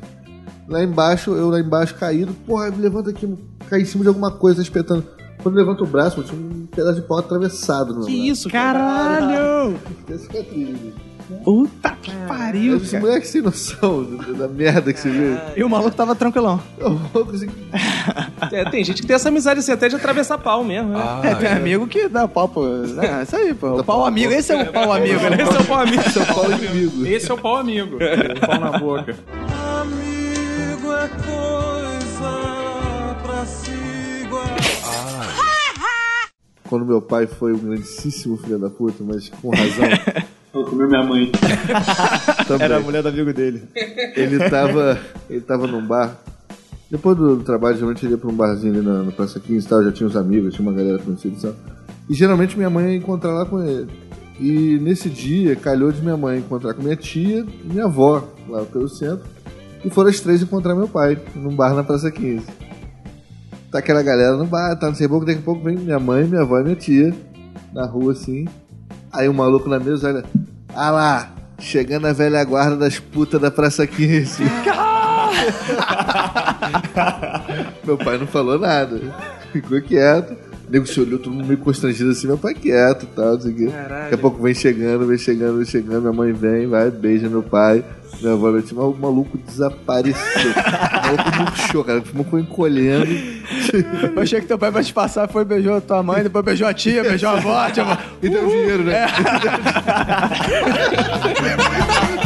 lá embaixo, eu lá embaixo caído, porra, me levanto aqui, caí em cima de alguma coisa, espetando. Quando eu levanto o braço, tinha um pedaço de pau atravessado no
Que
braço.
isso,
Caralho!
Cicatriz.
Puta que pariu,
Esse
cara.
moleque sem noção da, da merda que você vê.
E o maluco tava tranquilão.
É, tem gente que tem essa amizade assim, até de atravessar pau mesmo, né?
é, tem amigo que dá pau pro... É, isso aí, pô. O pau amigo, esse é o pau amigo, né?
Esse é o pau amigo.
São Paulo inimigo.
Esse é o pau amigo. O pau na boca.
Amigo é coisa pra se
Quando meu pai foi um grandíssimo filho da puta, mas com razão.
Vou comer minha mãe.
também.
Era a mulher do amigo dele.
Ele tava, ele tava num bar. Depois do trabalho, geralmente ele ia pra um barzinho ali na, na Praça 15 e tal, já tinha os amigos, tinha uma galera conhecida e tal. E geralmente minha mãe ia encontrar lá com ele. E nesse dia, calhou de minha mãe encontrar com minha tia e minha avó, lá pelo centro. E foram as três encontrar meu pai, num bar na Praça 15. Tá aquela galera no bar, tá não sei pouco, daqui a pouco vem minha mãe, minha avó e minha tia, na rua assim. Aí o maluco na mesa olha, ah lá, chegando a velha guarda das putas da Praça 15. Meu pai não falou nada. Ficou quieto. O nego se olhou, todo mundo meio constrangido assim, meu pai quieto e tal, não sei o quê. Daqui a pouco vem chegando, vem chegando, vem chegando, minha mãe vem, vai, beija meu pai. Minha avó vai o maluco desapareceu. o maluco murchou, cara. Ficou encolhendo.
Eu achei que teu pai vai te passar, foi beijou a tua mãe, depois beijou a tia, beijou a avó, tia,
E deu dinheiro, né?
Bem,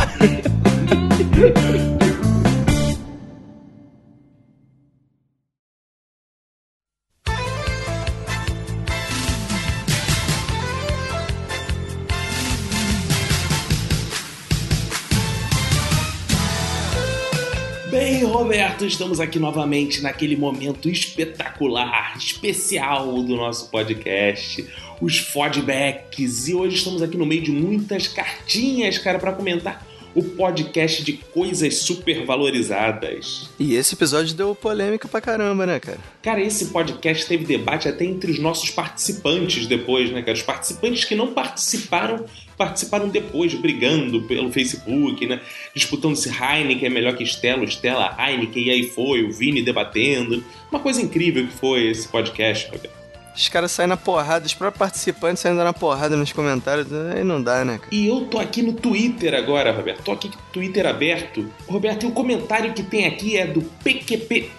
Roberto, estamos aqui novamente naquele momento espetacular, especial do nosso podcast, os feedbacks. E hoje estamos aqui no meio de muitas cartinhas, cara, para comentar o podcast de coisas supervalorizadas.
E esse episódio deu polêmica pra caramba, né, cara?
Cara, esse podcast teve debate até entre os nossos participantes depois, né, cara? Os participantes que não participaram, participaram depois, brigando pelo Facebook, né? Disputando se Heineken é melhor que Stella, Stella, Heineken, e aí foi, o Vini debatendo. Uma coisa incrível que foi esse podcast, Roberto.
Os caras saem na porrada, os próprios participantes saindo na porrada nos comentários, aí não dá, né, cara?
E eu tô aqui no Twitter agora, Roberto. Tô aqui com o Twitter aberto. Roberto, e o comentário que tem aqui é do PQP.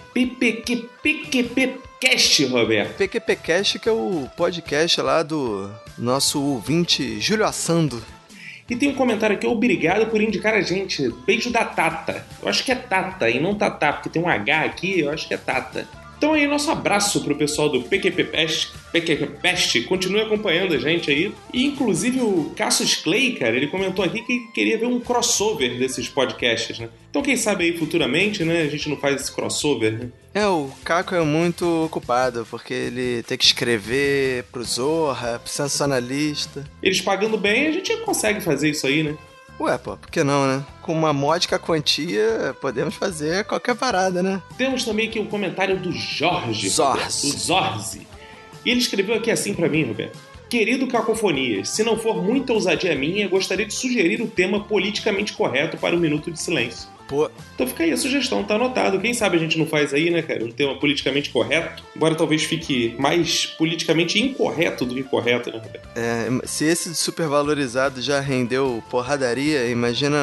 PQPcast, Roberto.
PQPcast, que é o podcast lá do nosso ouvinte Júlio Assando.
E tem um comentário aqui, obrigado por indicar a gente. Beijo da Tata. Eu acho que é Tata e não Tatá, porque tem um H aqui, eu acho que é Tata. Então aí, nosso abraço pro pessoal do PQP Pest, PQP Pest, continue acompanhando a gente aí. E inclusive o Cassius Clay, cara, ele comentou aqui que queria ver um crossover desses podcasts, né? Então quem sabe aí futuramente, né, a gente não faz esse crossover, né?
É, o Caco é muito ocupado, porque ele tem que escrever pro Zorra, pro sensacionalista.
Eles pagando bem, a gente consegue fazer isso aí, né?
Ué, pô, por que não, né? Com uma módica quantia, podemos fazer qualquer parada, né?
Temos também aqui o um comentário do Jorge.
Zorzi.
O Zorzi. E ele escreveu aqui assim para mim, Roberto. Querido Cacofonias, se não for muita ousadia minha, gostaria de sugerir o tema politicamente correto para o Minuto de Silêncio.
Pô.
Então fica aí a sugestão, tá anotado. Quem sabe a gente não faz aí, né, cara? Um tema politicamente correto. Embora talvez fique mais politicamente incorreto do que correto, né, Roberto?
É, se esse supervalorizado já rendeu porradaria, imagina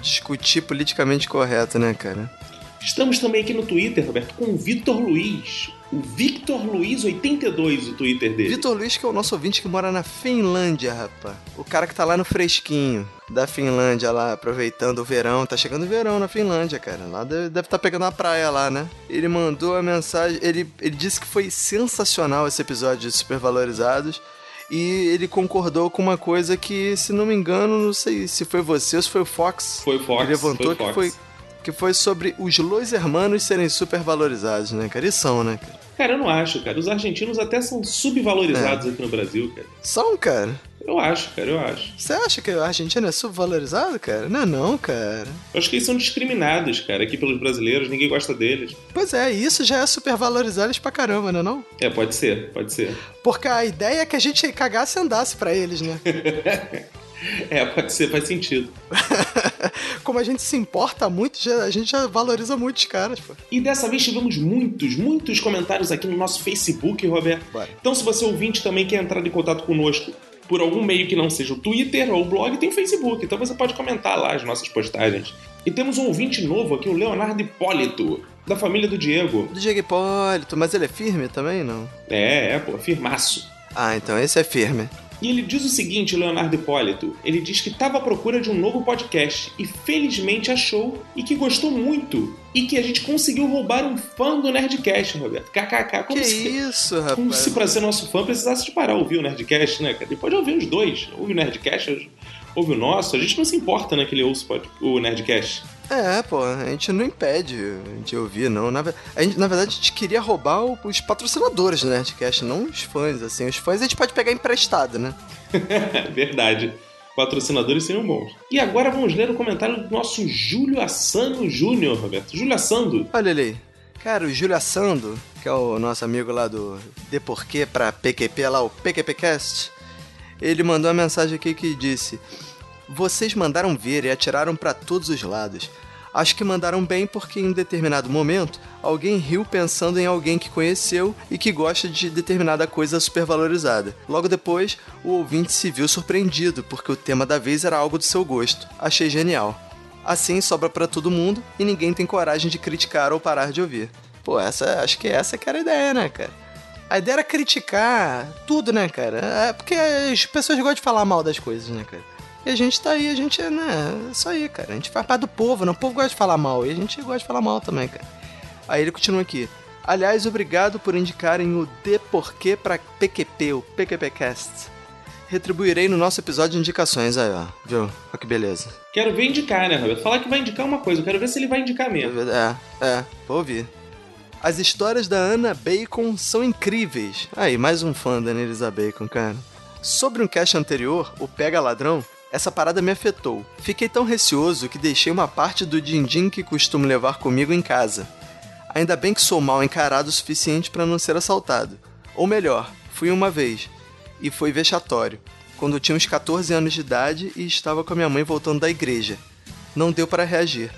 discutir politicamente correto, né, cara?
Estamos também aqui no Twitter, Roberto, com o Vitor Luiz. O Victor Luiz 82, o Twitter dele.
Vitor Luiz, que é o nosso ouvinte que mora na Finlândia, rapaz. O cara que tá lá no fresquinho da Finlândia, lá, aproveitando o verão. Tá chegando o verão na Finlândia, cara. Lá deve estar tá pegando a praia lá, né? Ele mandou a mensagem. Ele, ele disse que foi sensacional esse episódio de Supervalorizados. E ele concordou com uma coisa que, se não me engano, não sei se foi você ou se foi o Fox.
Foi o Fox.
Ele levantou
foi
que
Fox.
foi que foi sobre os Los Hermanos serem supervalorizados, né, cara? E são, né, cara?
Cara, eu não acho, cara. Os argentinos até são subvalorizados é. aqui no Brasil, cara.
São, cara?
Eu acho, cara, eu acho.
Você acha que a Argentina é subvalorizado, cara? Não é não, cara.
Eu acho que eles são discriminados, cara, aqui pelos brasileiros, ninguém gosta deles.
Pois é, isso já é supervalorizar eles pra caramba, não é não?
É, pode ser, pode ser.
Porque a ideia é que a gente cagasse e andasse pra eles, né?
É, pode ser, faz sentido.
Como a gente se importa muito, já, a gente já valoriza muito os caras, pô.
E dessa vez tivemos muitos, muitos comentários aqui no nosso Facebook, Roberto.
Bora.
Então, se você ouvinte também quer entrar em contato conosco por algum meio que não seja o Twitter ou o blog, tem o Facebook. Então você pode comentar lá as nossas postagens. E temos um ouvinte novo aqui, o Leonardo Hipólito, da família do Diego.
Do Diego Hipólito, mas ele é firme também, não?
É, é, pô, firmaço.
Ah, então esse é firme.
E ele diz o seguinte, Leonardo Hipólito, ele diz que estava à procura de um novo podcast e felizmente achou e que gostou muito e que a gente conseguiu roubar um fã do Nerdcast, Roberto. KKK. Como
que
se,
isso, rapaz?
Como se pra ser nosso fã precisasse de parar ouvir o Nerdcast, né? Ele pode ouvir os dois. Ouve o Nerdcast, ouve o nosso. A gente não se importa, né, que ele ouça o Nerdcast.
É, pô, a gente não impede de ouvir, não. Na, a gente, na verdade, a gente queria roubar os patrocinadores do Nerdcast, não os fãs, assim. Os fãs a gente pode pegar emprestado, né?
Verdade. Patrocinadores seriam bons. E agora vamos ler o comentário do nosso Júlio Assano Júnior, Roberto. Júlio Assando.
Olha ali. Cara, o Júlio Assando, que é o nosso amigo lá do De Porquê pra PQP, lá o PQPcast, ele mandou uma mensagem aqui que disse... Vocês mandaram ver e atiraram para todos os lados. Acho que mandaram bem porque em determinado momento Alguém riu pensando em alguém que conheceu e que gosta de determinada coisa supervalorizada. Logo depois, o ouvinte se viu surpreendido porque o tema da vez era algo do seu gosto. Achei genial. Assim sobra pra todo mundo e ninguém tem coragem de criticar ou parar de ouvir. Pô, essa, acho que essa que era a ideia, né, cara? A ideia era criticar tudo, né, cara? É porque as pessoas gostam de falar mal das coisas, né, cara? E a gente tá aí, a gente, né, é isso aí, cara. A gente faz parte do povo, né? O povo gosta de falar mal e a gente gosta de falar mal também, cara. Aí ele continua aqui. Aliás, obrigado por indicarem o De Porquê pra PQP, o PQPcast. Retribuirei no nosso episódio de indicações aí, ó. Viu? Olha que beleza.
Quero ver indicar, né, Roberto? Falar que vai indicar uma coisa, eu quero ver se ele vai indicar mesmo.
É, é, vou ouvir. As histórias da Ana Bacon são incríveis. Aí, mais um fã da Elisa Bacon, cara. Sobre um cast anterior, o Pega Ladrão, essa parada me afetou. Fiquei tão receoso que deixei uma parte do din-din que costumo levar comigo em casa. Ainda bem que sou mal encarado o suficiente para não ser assaltado. Ou melhor, fui uma vez. E foi vexatório. Quando tinha uns 14 anos de idade e estava com a minha mãe voltando da igreja. Não deu para reagir.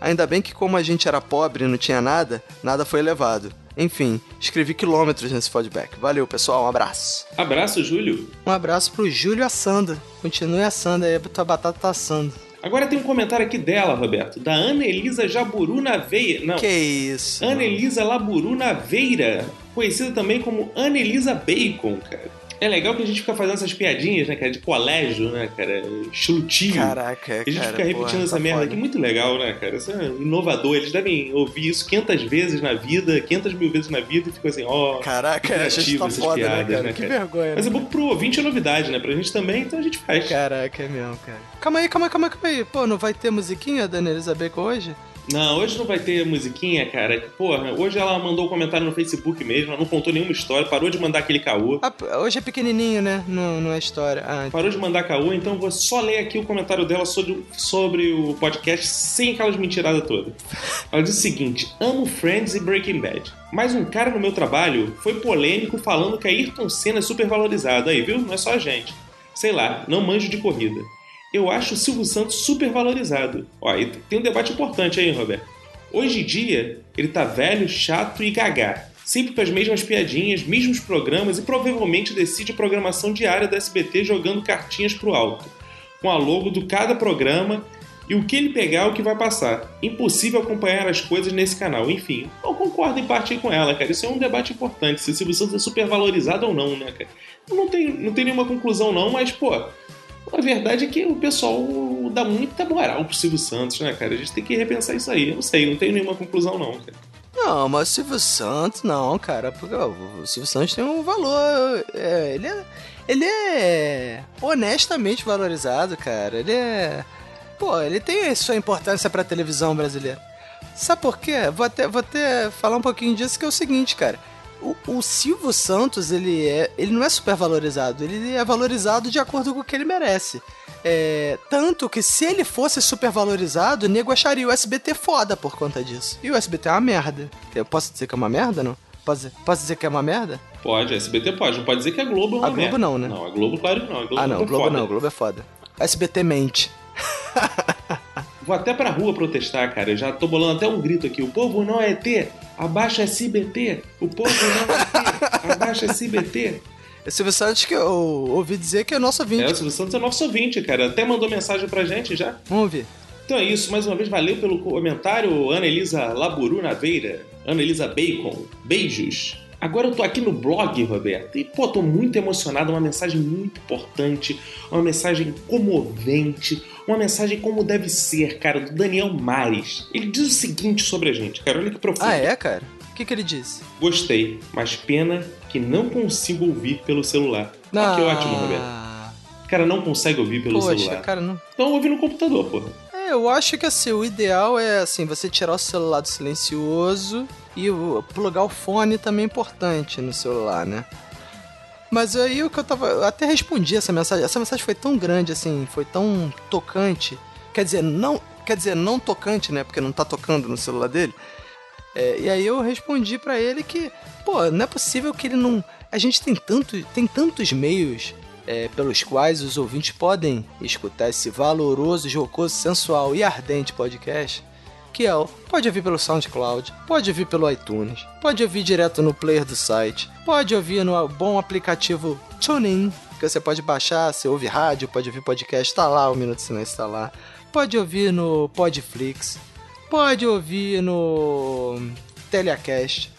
Ainda bem que como a gente era pobre e não tinha nada, nada foi levado. Enfim, escrevi quilômetros nesse feedback. Valeu, pessoal, um abraço.
Abraço, Júlio.
Um abraço pro Júlio assando. Continue assando aí, tua batata tá assando.
Agora tem um comentário aqui dela, Roberto, da Ana Elisa Jaburu Naveira. Não.
Que isso?
Ana Elisa Laburu Naveira, conhecida também como Ana Elisa Bacon, cara. É legal que a gente fica fazendo essas piadinhas, né, cara, de colégio, né, cara, tio.
Caraca,
A gente
cara,
fica repetindo
porra,
essa
tá
merda
foda.
aqui, muito legal, né, cara? Isso é inovador. Eles devem ouvir isso 500 vezes na vida, 500 mil vezes na vida e ficam assim, ó.
Caraca, a gente tá foda, né,
piadas,
cara? Que vergonha,
Mas
né?
é bom que pro ouvinte é novidade, né? Pra gente também, então a gente faz.
Caraca, é mesmo, cara. Calma aí, calma aí, calma aí, calma aí. Pô, não vai ter musiquinha da Bacon hoje?
Não, hoje não vai ter musiquinha, cara. Porra, hoje ela mandou um comentário no Facebook mesmo, ela não contou nenhuma história, parou de mandar aquele caô.
Ah, hoje é pequenininho, né? Não, não é história. Ah,
Parou de mandar caô, então vou só ler aqui o comentário dela sobre, sobre o podcast sem aquelas mentiradas todas. Ela diz o seguinte: Amo Friends e Breaking Bad. Mas um cara no meu trabalho foi polêmico falando que a Ayrton Senna é super valorizado. Aí, viu? Não é só a gente. Sei lá, não manjo de corrida. Eu acho o Silvio Santos super valorizado. Ó, tem um debate importante aí, Roberto. Hoje em dia, ele tá velho, chato e gagá. Sempre com as mesmas piadinhas, mesmos programas e provavelmente decide a programação diária da SBT jogando cartinhas pro alto. Com a logo do cada programa e o que ele pegar é o que vai passar. Impossível acompanhar as coisas nesse canal. Enfim, eu concordo em parte com ela, cara. Isso é um debate importante. Se o Silvio Santos é super valorizado ou não, né, cara? Não tem, não tem nenhuma conclusão, não, mas, pô, a verdade é que o pessoal dá muita moral pro Silvio Santos, né, cara? A gente tem que repensar isso aí. Eu não sei, não tenho nenhuma conclusão, não, cara.
Não, mas o Silvio Santos, não, cara. Porque ó, o Silvio Santos tem um valor. é, ele, é, ele é honestamente valorizado, cara. Ele é. Pô, ele tem sua importância pra televisão brasileira. Sabe por quê? Vou até, vou até falar um pouquinho disso, que é o seguinte, cara. O, o Silvio Santos, ele, é, ele não é super valorizado. Ele é valorizado de acordo com o que ele merece. É, tanto que se ele fosse super valorizado, o nego acharia o SBT foda por conta disso. E o SBT é uma merda. Eu posso dizer que é uma merda, não? Posso dizer, posso dizer que é uma merda?
Pode, a SBT pode. Não pode dizer que a Globo é uma
A Globo
merda.
não, né?
Não, a Globo, claro que não. A Globo
ah, não,
é
Globo
foda.
não, Globo é foda. SBT mente.
Vou até pra rua protestar, cara. Eu já tô bolando até um grito aqui. O povo não é ET, abaixa SBT. O povo não é ET, abaixa SBT.
É o Silvio Santos que eu ouvi dizer que é nosso ouvinte.
É, o Silvio Santos é nosso ouvinte, cara. Até mandou mensagem pra gente já.
Vamos ver.
Então é isso, mais uma vez, valeu pelo comentário, Ana Elisa Laburu Naveira, Ana Elisa Bacon. Beijos. Agora eu tô aqui no blog, Roberto, e pô, tô muito emocionado, uma mensagem muito importante, uma mensagem comovente, uma mensagem como deve ser, cara, do Daniel Mares. Ele diz o seguinte sobre a gente, cara, olha que profundo.
Ah, é, cara? O que, que ele disse?
Gostei, mas pena que não consigo ouvir pelo celular. Ah, que ótimo, Roberto. Cara não consegue ouvir pelo
Poxa,
celular.
cara, não.
Então ouve no computador, porra.
Eu acho que assim, o ideal é assim, você tirar o celular do silencioso e o, plugar o fone também é importante no celular, né? Mas aí o que eu tava. Eu até respondi essa mensagem. Essa mensagem foi tão grande, assim, foi tão tocante. Quer dizer, não. Quer dizer, não tocante, né? Porque não tá tocando no celular dele. É, e aí eu respondi pra ele que, pô, não é possível que ele não. A gente tem, tanto, tem tantos meios é, pelos quais os ouvintes podem escutar esse valoroso, jocoso, sensual e ardente podcast que é o pode ouvir pelo SoundCloud, pode ouvir pelo iTunes, pode ouvir direto no player do site, pode ouvir no bom aplicativo TuneIn, que você pode baixar, você ouve rádio, pode ouvir podcast, tá lá, o Minuto de Silêncio tá lá. Pode ouvir no Podflix, pode ouvir no Telecast,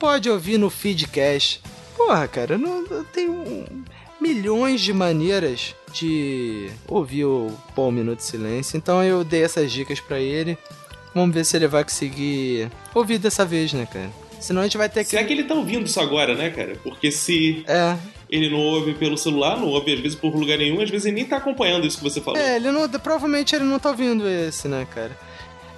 pode ouvir no Feedcast. Porra, cara, não, não tem um- milhões de maneiras de ouvir o Bom Minuto de Silêncio. Então eu dei essas dicas pra ele. Vamos ver se ele vai conseguir ouvir dessa vez, né, cara? Senão a gente vai ter que.
Se é que ele tá ouvindo isso agora, né, cara? Porque se
É.
ele não ouve pelo celular, não ouve às vezes por lugar nenhum, às vezes ele nem tá acompanhando isso que você falou.
É, ele não, provavelmente ele não tá ouvindo esse, né, cara?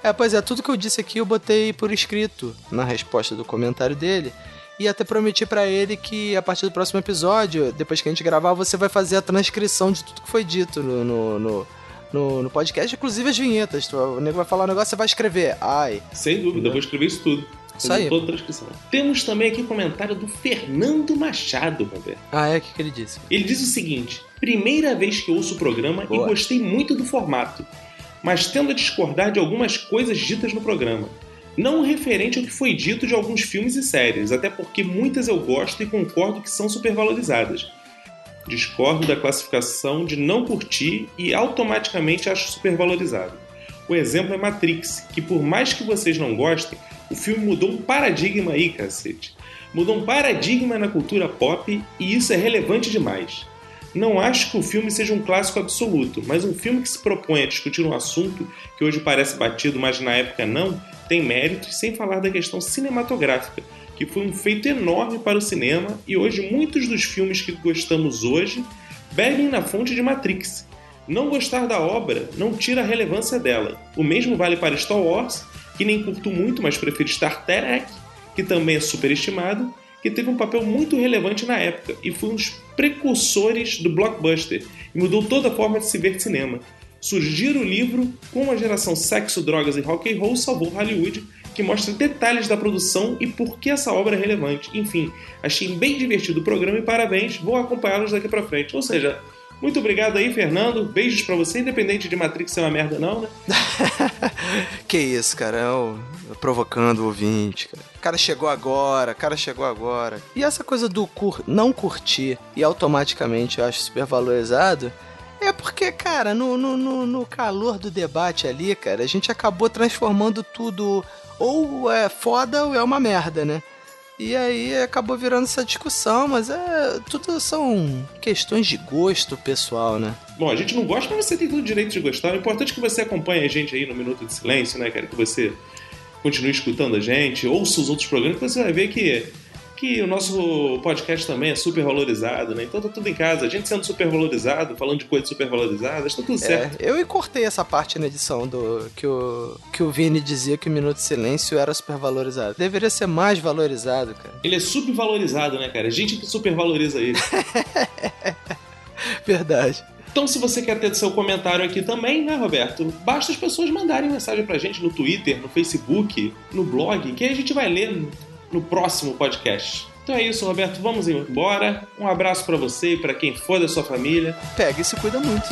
É, pois é, tudo que eu disse aqui eu botei por escrito na resposta do comentário dele. E até prometi pra ele que a partir do próximo episódio, depois que a gente gravar, você vai fazer a transcrição de tudo que foi dito no, no, no, no- no podcast, inclusive as vinhetas. Tu- O nego vai falar um negócio, você vai escrever. Ai.
Sem dúvida, eu vou escrever isso tudo.
Isso aí.
Toda a transcrição. Temos também aqui comentário do Fernando Machado, Roberto.
Ah, é? O que, que ele disse?
Ele diz o seguinte: primeira vez que ouço o programa
Boa.
e gostei muito do formato, mas tendo a discordar de algumas coisas ditas no programa. Não referente ao que foi dito de alguns filmes e séries, até porque muitas eu gosto e concordo que são supervalorizadas. Discordo da classificação de não curtir e automaticamente acho supervalorizado. O exemplo é Matrix, que por mais que vocês não gostem, o filme mudou um paradigma aí, cacete. Mudou um paradigma na cultura pop e isso é relevante demais. Não acho que o filme seja um clássico absoluto, mas um filme que se propõe a discutir um assunto que hoje parece batido, mas na época não, tem méritos, sem falar da questão cinematográfica, que foi um feito enorme para o cinema e hoje muitos dos filmes que gostamos hoje bebem na fonte de Matrix. Não gostar da obra não tira a relevância dela. O mesmo vale para Star Wars, que nem curto muito, mas prefiro Star Trek, que também é superestimado, que teve um papel muito relevante na época e foi um dos precursores do blockbuster e mudou toda a forma de se ver cinema. Surgir o livro Como a geração sexo, drogas e rock and roll salvou Hollywood, que mostra detalhes da produção e por que essa obra é relevante. Enfim, achei bem divertido o programa e parabéns, vou acompanhá-los daqui pra frente. Ou seja, muito obrigado aí, Fernando. Beijos pra você, independente de Matrix ser uma merda não, né?
Que isso, cara? Eu, eu provocando o ouvinte, cara. O cara chegou agora, o cara chegou agora. E essa coisa do cur não curtir e automaticamente eu acho super valorizado. É porque, cara, no, no, no, no calor do debate ali, cara, a gente acabou transformando tudo ou é foda ou é uma merda, né? E aí acabou virando essa discussão, mas é tudo são questões de gosto pessoal, né?
Bom, a gente não gosta, mas você tem todo o direito de gostar. O importante é que você acompanhe a gente aí no Minuto de Silêncio, né, cara? Que você continue escutando a gente, ouça os outros programas, que você vai ver que, que o nosso podcast também é super valorizado, né? Então tá tudo em casa. A gente sendo super valorizado, falando de coisas super valorizadas, tá tudo certo.
É, eu cortei essa parte na edição do que o, que o Vini dizia que o Minuto de Silêncio era super valorizado. Deveria ser mais valorizado, cara.
Ele é subvalorizado, né, cara? A gente que supervaloriza ele.
Verdade.
Então, se você quer ter seu comentário aqui também, né, Roberto? Basta as pessoas mandarem mensagem pra gente no Twitter, no Facebook, no blog, que aí a gente vai ler no- próximo podcast. Então é isso, Roberto. Vamos embora. Um abraço pra você e pra quem for da sua família.
Pega e se cuida muito.